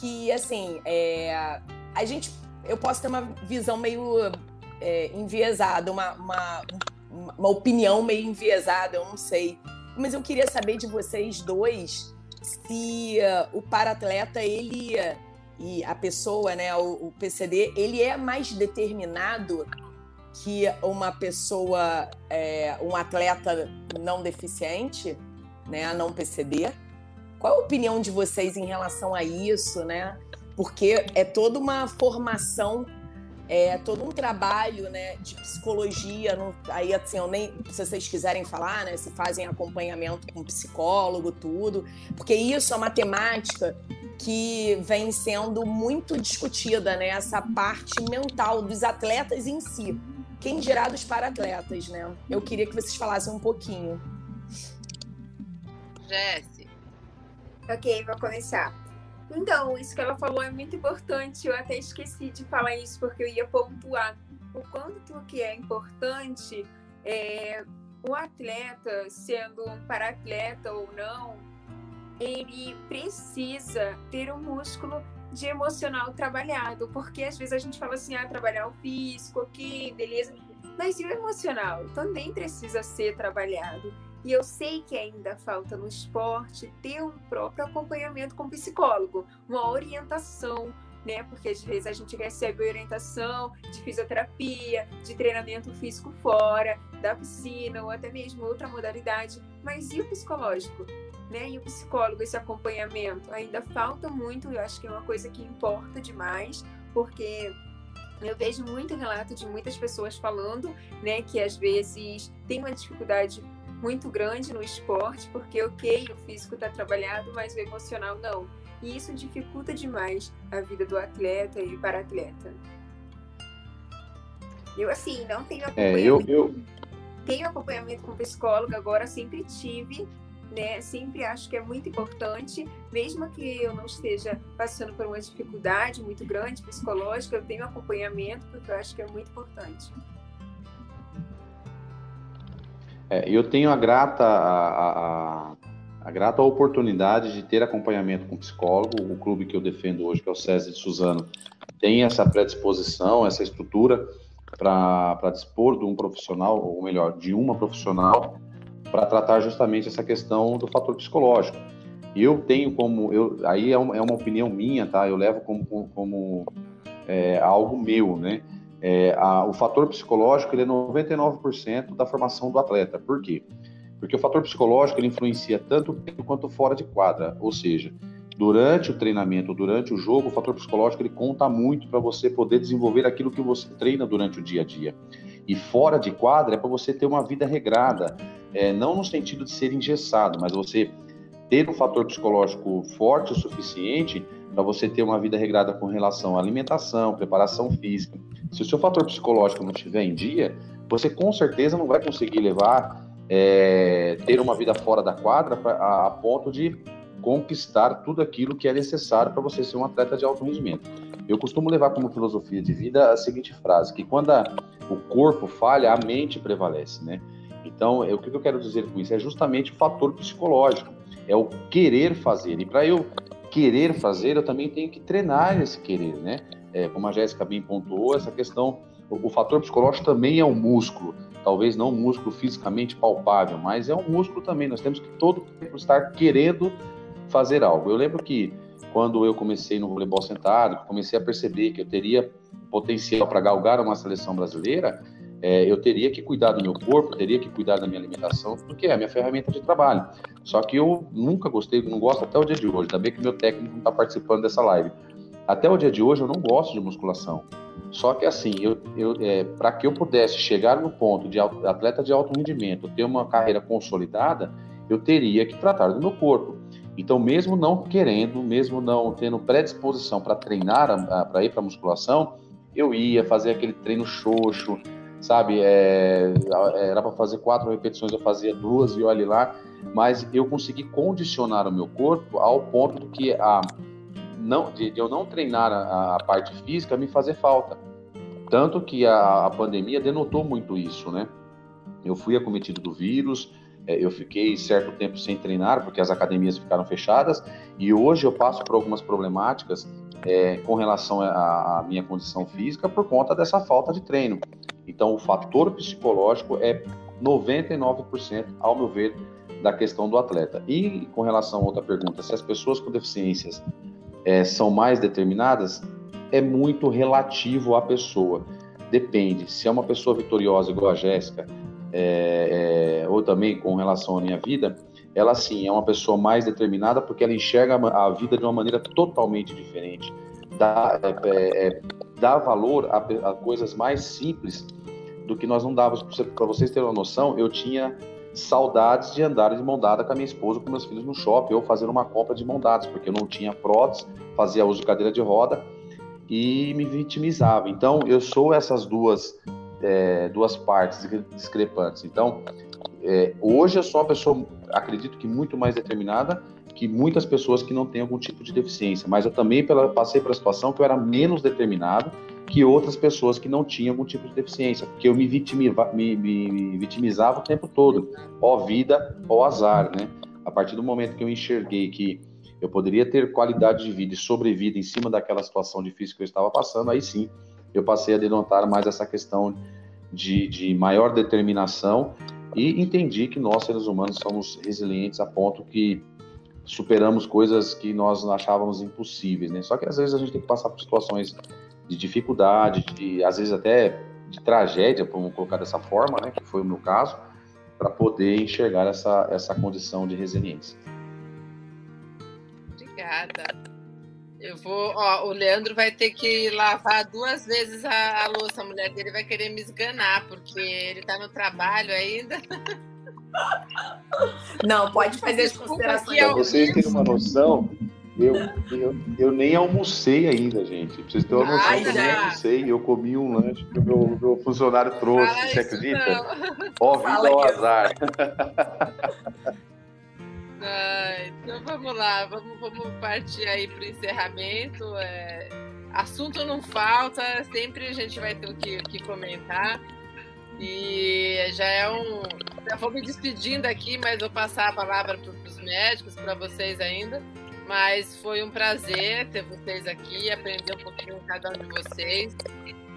que assim, é, a gente, eu posso ter uma visão meio é, enviesada, uma, uma, uma opinião meio enviesada, eu não sei. Mas eu queria saber de vocês dois se uh, o paratleta, ele e a pessoa, né, o, o PCD, ele é mais determinado que uma pessoa, é, um atleta não deficiente, né, não PCD. Qual a opinião de vocês em relação a isso, né? Porque é toda uma formação, é todo um trabalho, né, de psicologia. Não, aí, assim, eu nem, se vocês quiserem falar, né, se fazem acompanhamento com psicólogo, tudo, porque isso é uma temática que vem sendo muito discutida, né, essa parte mental dos atletas em si quem dirá dos para-atletas, né? Eu queria que vocês falassem um pouquinho. Jesse. Ok, vou começar. Então, isso que ela falou é muito importante. Eu até esqueci de falar isso porque eu ia pontuar o quanto que é importante é, o atleta, sendo um para-atleta ou não, ele precisa ter um músculo de emocional trabalhado, porque às vezes a gente fala assim, ah, trabalhar o físico, ok, beleza, mas e o emocional também precisa ser trabalhado. E eu sei que ainda falta no esporte ter um próprio acompanhamento com psicólogo, uma orientação, né? Porque às vezes a gente recebe orientação de fisioterapia, de treinamento físico fora, da piscina ou até mesmo outra modalidade, mas e o psicológico? né? E o psicólogo, esse acompanhamento, ainda falta muito, eu acho que é uma coisa que importa demais, porque eu vejo muito relato de muitas pessoas falando, né, que às vezes tem uma dificuldade muito grande no esporte, porque ok, o físico está trabalhado, mas o emocional não. E isso dificulta demais a vida do atleta e para atleta. Eu assim, não tenho acompanhamento. É, eu, eu... Tenho acompanhamento com psicólogo agora, sempre tive, né? Sempre acho que é muito importante, mesmo que eu não esteja passando por uma dificuldade muito grande psicológica, eu tenho acompanhamento porque eu acho que é muito importante. É, eu tenho a grata a, a, a, grata oportunidade de ter acompanhamento com psicólogo. O clube que eu defendo hoje, que é o César de Suzano, tem essa predisposição, essa estrutura para dispor de um profissional, ou melhor, de uma profissional para tratar justamente essa questão do fator psicológico. Eu tenho como, eu, aí é uma, é uma opinião minha, tá? Eu levo como, como, como é, algo meu, né? É, a, o fator psicológico ele é 99% da formação do atleta. Por quê? Porque o fator psicológico ele influencia tanto dentro quanto fora de quadra. Ou seja, durante o treinamento, durante o jogo, o fator psicológico ele conta muito para você poder desenvolver aquilo que você treina durante o dia a dia. E fora de quadra é para você ter uma vida regrada, é, não no sentido de ser engessado, mas você ter um fator psicológico forte o suficiente para você ter uma vida regrada com relação à alimentação, preparação física. Se o seu fator psicológico não estiver em dia, você com certeza não vai conseguir levar, é, ter uma vida fora da quadra pra, a, a ponto de conquistar tudo aquilo que é necessário para você ser um atleta de alto rendimento. Eu costumo levar como filosofia de vida a seguinte frase, que quando a, o corpo falha, a mente prevalece, né? Então, eu, o que eu quero dizer com isso? É justamente o fator psicológico, é o querer fazer. E para eu querer fazer, eu também tenho que treinar esse querer, né? É, como a Jéssica bem pontuou, essa questão, o, o, fator psicológico também é um músculo, talvez não um músculo fisicamente palpável, mas é um músculo também. Nós temos que todo tempo estar querendo fazer algo. Eu lembro que quando eu comecei no voleibol sentado, comecei a perceber que eu teria potencial para galgar uma seleção brasileira, é, eu teria que cuidar do meu corpo, teria que cuidar da minha alimentação, porque é a minha ferramenta de trabalho. Só que eu nunca gostei, não gosto até o dia de hoje, bem que meu técnico não está participando dessa live. Até o dia de hoje eu não gosto de musculação. Só que assim, eu, eu é, para que eu pudesse chegar no ponto de atleta de alto rendimento, ter uma carreira consolidada, eu teria que tratar do meu corpo. Então, mesmo não querendo, mesmo não tendo predisposição para treinar, para ir para musculação, eu ia fazer aquele treino xoxo, sabe? É, era para fazer quatro repetições, eu fazia duas e olhe lá. Mas eu consegui condicionar o meu corpo ao ponto que a não, de, de eu não treinar a, a, parte física me fazer falta. Tanto que a, a pandemia denotou muito isso, né? Eu fui acometido do vírus, é, eu fiquei certo tempo sem treinar porque as academias ficaram fechadas e hoje eu passo por algumas problemáticas é, com relação à minha condição física por conta dessa falta de treino. Então, o fator psicológico é 99%, ao meu ver, da questão do atleta. E com relação a outra pergunta, se as pessoas com deficiências é, são mais determinadas, é muito relativo à pessoa. Depende. Se é uma pessoa vitoriosa igual a Jéssica, é, é, ou também com relação à minha vida, ela sim é uma pessoa mais determinada porque ela enxerga a vida de uma maneira totalmente diferente. Dá, é, é, é dá valor a, a, coisas mais simples do que nós não dávamos. Para vocês terem uma noção, eu tinha saudades de andar de mão dada com a minha esposa, com meus filhos no shopping, ou fazer uma compra de mão dadas, porque eu não tinha prótese, fazia uso de cadeira de roda e me vitimizava. Então, eu sou essas duas é, duas partes discrepantes. Então, é, hoje eu sou uma pessoa, acredito que muito mais determinada que muitas pessoas que não têm algum tipo de deficiência, mas eu também pela, passei pela situação que eu era menos determinado que outras pessoas que não tinham algum tipo de deficiência, porque eu me, vitimiva, me, me vitimizava o tempo todo, ó vida, ó azar, né? A partir do momento que eu enxerguei que eu poderia ter qualidade de vida e sobrevida em cima daquela situação difícil que eu estava passando, aí sim eu passei a denotar mais essa questão de, de maior determinação e entendi que nós, seres humanos, somos resilientes a ponto que superamos coisas que nós achávamos impossíveis, né? Só que às vezes a gente tem que passar por situações de dificuldade, de às vezes até de tragédia, vamos colocar dessa forma, né? Que foi o meu caso, para poder enxergar essa, essa condição de resiliência. Obrigada. Eu vou, ó, o Leandro vai ter que lavar duas vezes a, a, louça. A mulher dele vai querer me esganar, porque ele tá no trabalho ainda. Não, pode fazer as considerações. Para vocês terem uma noção, eu, eu, eu nem almocei ainda, gente. Pra vocês terem uma noção, eu nem almocei. Eu comi um lanche que o meu, meu funcionário trouxe. Fala você acredita? Ó, vida ao azar. Ah, então vamos lá, vamos, vamos partir aí para o encerramento. É, assunto não falta, sempre a gente vai ter o que, que comentar. E já é um. Já vou me despedindo aqui, mas vou passar a palavra para os médicos, para vocês ainda. Mas foi um prazer ter vocês aqui, aprender um pouquinho com cada um de vocês.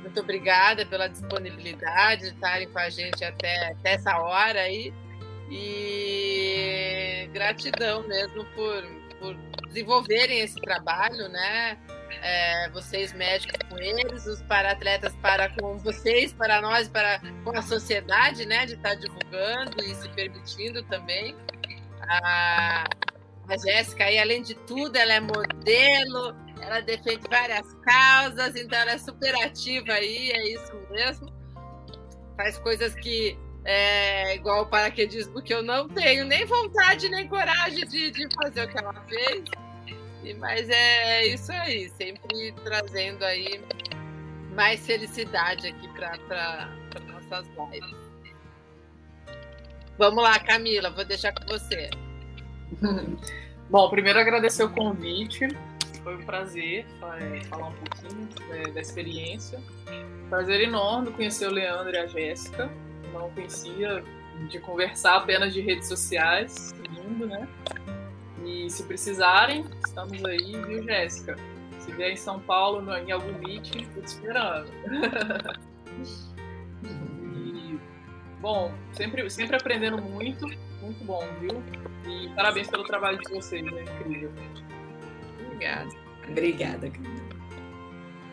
Muito obrigada pela disponibilidade de estarem com a gente até, até essa hora aí. E gratidão mesmo por, por desenvolverem esse trabalho, né? É, vocês médicos com eles, os para-atletas para com vocês, para nós, para com a sociedade, né? De estar divulgando e se permitindo também. A, a Jéssica além de tudo, ela é modelo, ela defende várias causas, então ela é super ativa aí, é isso mesmo. Faz coisas que é, igual o paraquedismo, que eu não tenho nem vontade nem coragem de, de fazer o que ela fez. E, mas é, é isso aí, sempre trazendo aí mais felicidade aqui para nossas lives. Vamos lá, Camila, vou deixar com você. Bom, primeiro agradecer o convite. Foi um prazer é, falar um pouquinho é, da experiência. Prazer enorme conhecer o Leandro e a Jéssica não conhecia, de conversar apenas de redes sociais, lindo, né? E se precisarem, estamos aí, viu, Jéssica? Se vier em São Paulo, no, em algum meeting, estou te esperando. e, bom, sempre, sempre aprendendo muito, muito bom, viu? E parabéns pelo trabalho de vocês, é incrível. Obrigada. Obrigada,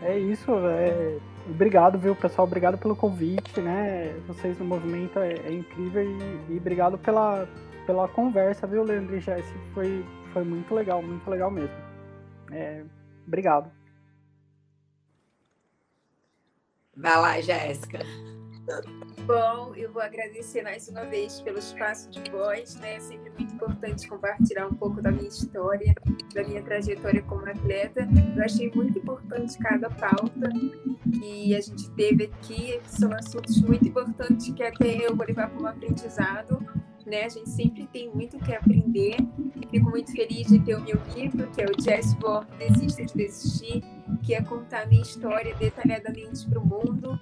É isso, é... obrigado, viu, pessoal? Obrigado pelo convite, né? Vocês no movimento é, é incrível e, e, obrigado pela, pela conversa, viu, Leandro e Jesse? Foi, foi muito legal, muito legal mesmo. É... Obrigado. Vai lá, Jéssica. Bom, eu vou agradecer mais uma vez pelo espaço de voz, né? É sempre muito importante compartilhar um pouco da minha história, da minha trajetória como atleta. Eu achei muito importante cada pauta que a gente teve aqui, são assuntos muito importantes que até eu vou levar como aprendizado. Né? A gente sempre tem muito que aprender. Fico muito feliz de ter o meu livro, que é o Jazz Born Desista de Desistir, que é contar a minha história detalhadamente para o mundo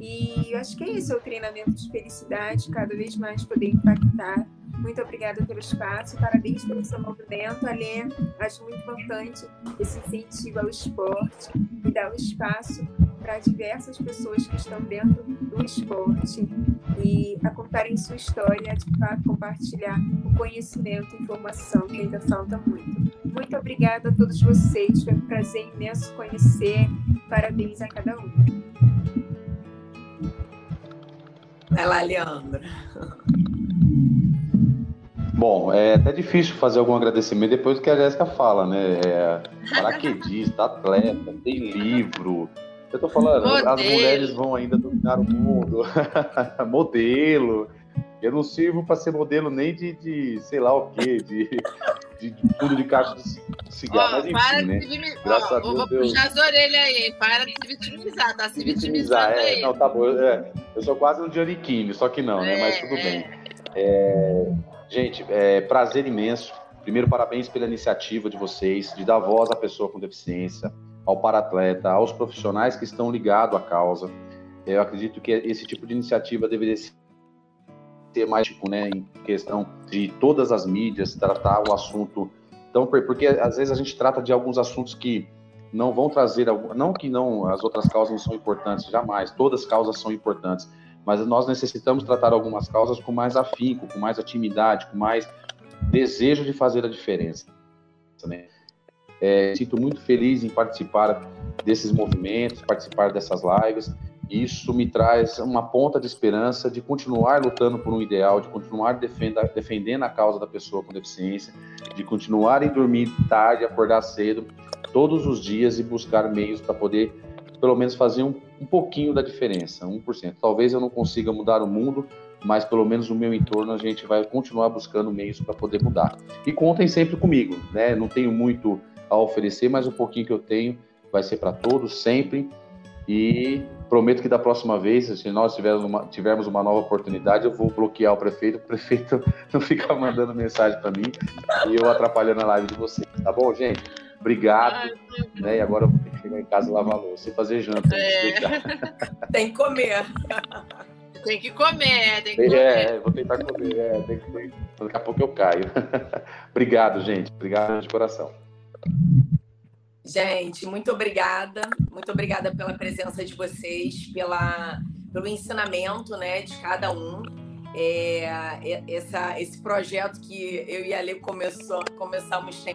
e eu acho que é isso, é o treinamento de felicidade, cada vez mais poder impactar. Muito obrigada pelo espaço, parabéns pelo seu movimento, Alê. Acho muito importante esse incentivo ao esporte e dar o espaço para diversas pessoas que estão dentro do esporte e a contarem sua história, de fato, compartilhar o conhecimento, informação que ainda falta muito. Muito obrigada a todos vocês, foi um prazer imenso conhecer. Parabéns a cada um. Vai lá, Leandro. Bom, é até difícil fazer algum agradecimento depois do que a Jéssica fala, né? É, paraquedista, atleta, tem livro. Eu tô falando, Modelo. as mulheres vão ainda dominar o mundo. Modelo. Eu não sirvo para ser modelo nem de, de, sei lá o quê, de, de, de fundo de caixa de cigarro, mas enfim, para né? De Graças ó, a Deus, vou Deus... puxar as orelhas aí, para de se vitimizar, tá se vitimizando é, aí. Não, tá bom, é, eu sou quase um Giannichini, só que não, né? Mas tudo é. bem. É, gente, é, prazer imenso. Primeiro, parabéns pela iniciativa de vocês, de dar voz à pessoa com deficiência, ao paratleta, aos profissionais que estão ligados à causa. Eu acredito que esse tipo de iniciativa deveria ser tipo, né, em questão de todas as mídias tratar o assunto então porque às vezes a gente trata de alguns assuntos que não vão trazer não que não as outras causas não são importantes jamais todas as causas são importantes mas nós necessitamos tratar algumas causas com mais afinco com mais intimidade com mais desejo de fazer a diferença né? é, sinto muito feliz em participar desses movimentos participar dessas lives isso me traz uma ponta de esperança de continuar lutando por um ideal, de continuar defenda, defendendo a causa da pessoa com deficiência, de continuar em dormir tarde, acordar cedo, todos os dias e buscar meios para poder, pelo menos, fazer um, um pouquinho da diferença, 1%. Talvez eu não consiga mudar o mundo, mas pelo menos no meu entorno a gente vai continuar buscando meios para poder mudar. E contem sempre comigo, né? Não tenho muito a oferecer, mas o pouquinho que eu tenho vai ser para todos sempre. E prometo que da próxima vez, se nós tivermos uma, tivermos uma nova oportunidade, eu vou bloquear o prefeito, o prefeito não ficar mandando mensagem para mim e eu atrapalhando a live de vocês. Tá bom, gente? Obrigado. Ai, né? E agora eu vou ter que chegar em casa e lavar a louça e fazer janta. É. tem que comer. Tem que comer, tem que é, comer. É, vou tentar comer. É, tem que... Daqui a pouco eu caio. Obrigado, gente. Obrigado de coração. Gente, muito obrigada. Muito obrigada pela presença de vocês, pela, pelo ensinamento né, de cada um. É, é, essa, esse projeto que eu e a Lê começou, começamos tem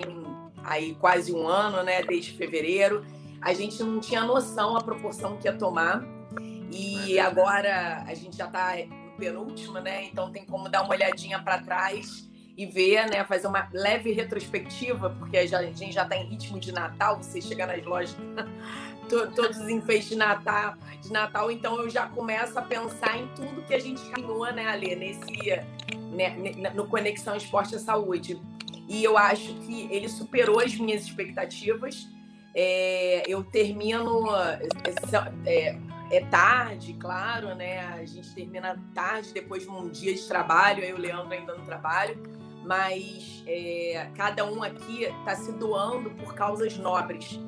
aí quase um ano, né, desde fevereiro. A gente não tinha noção a proporção que ia tomar. E agora a gente já está no penúltimo, né? Então tem como dar uma olhadinha para trás e ver, né, fazer uma leve retrospectiva, porque a gente já está em ritmo de Natal, você chega nas lojas, todos os enfeites de Natal, de Natal, então eu já começo a pensar em tudo que a gente ganhou, né, Ali, nesse, né, no Conexão Esporte e Saúde. E eu acho que ele superou as minhas expectativas. É, eu termino. É, é, tarde, claro, né? A gente termina tarde depois de um dia de trabalho, aí o Leandro ainda no trabalho mas é, cada um aqui está se doando por causas nobres.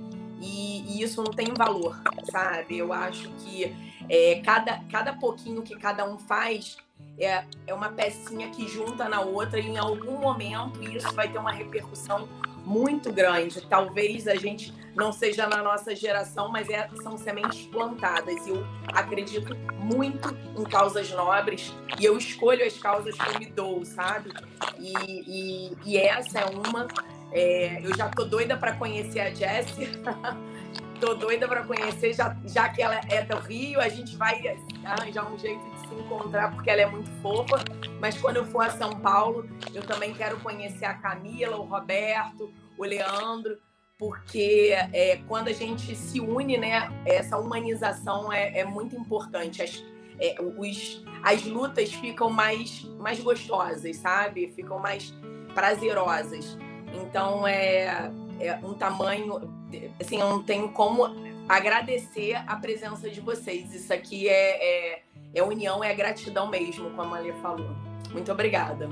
E, e, isso não tem valor, sabe? Eu acho que é, cada, cada pouquinho que cada um faz é, é uma pecinha que junta na outra e em algum momento isso vai ter uma repercussão muito grande. Talvez a gente não seja na nossa geração, mas é, são sementes plantadas. Eu acredito muito em causas nobres e eu escolho as causas que eu me dou, sabe? E, e, e essa é uma. É, eu já tô doida para conhecer a Jessie. tô doida para conhecer, já, já que ela é do Rio, a gente vai arranjar um jeito de se encontrar porque ela é muito fofa. Mas quando eu for a São Paulo, eu também quero conhecer a Camila, o Roberto, o Leandro, porque é, quando a gente se une, né, essa humanização é, é muito importante. As, é, os, as lutas ficam mais, mais gostosas, sabe? Ficam mais prazerosas. Então é, é um tamanho, assim, eu não tenho como agradecer a presença de vocês. Isso aqui é, é, é união, é gratidão mesmo, como a Lê falou. Muito obrigada.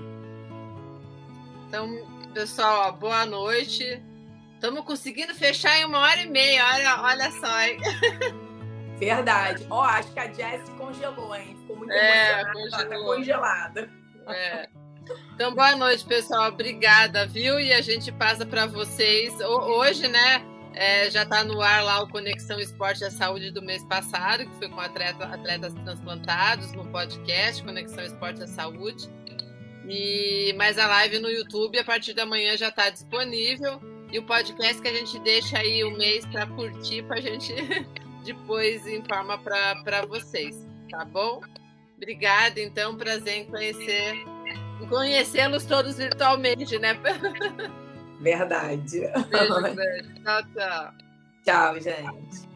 Então, pessoal, boa noite. Estamos conseguindo fechar em uma hora e meia. Olha, olha só, hein? Verdade. Ó, oh, acho que a Jess congelou, hein? Ficou muito é, emocionada. Tá congelada. É. Então, boa noite, pessoal. Obrigada, viu? E a gente passa para vocês. Hoje, né? É, já está no ar lá o Conexão Esporte e Saúde do mês passado, que foi com atleta, atletas transplantados no podcast Conexão Esporte e Saúde. E mais a live no YouTube a partir da manhã já está disponível. E o podcast que a gente deixa aí o um mês para curtir, para a gente depois informa para vocês, tá bom? Obrigada, então, prazer em conhecer conhecê-los todos virtualmente, né? Verdade. Beijo, beijo. Tchau, tchau. Tchau, gente.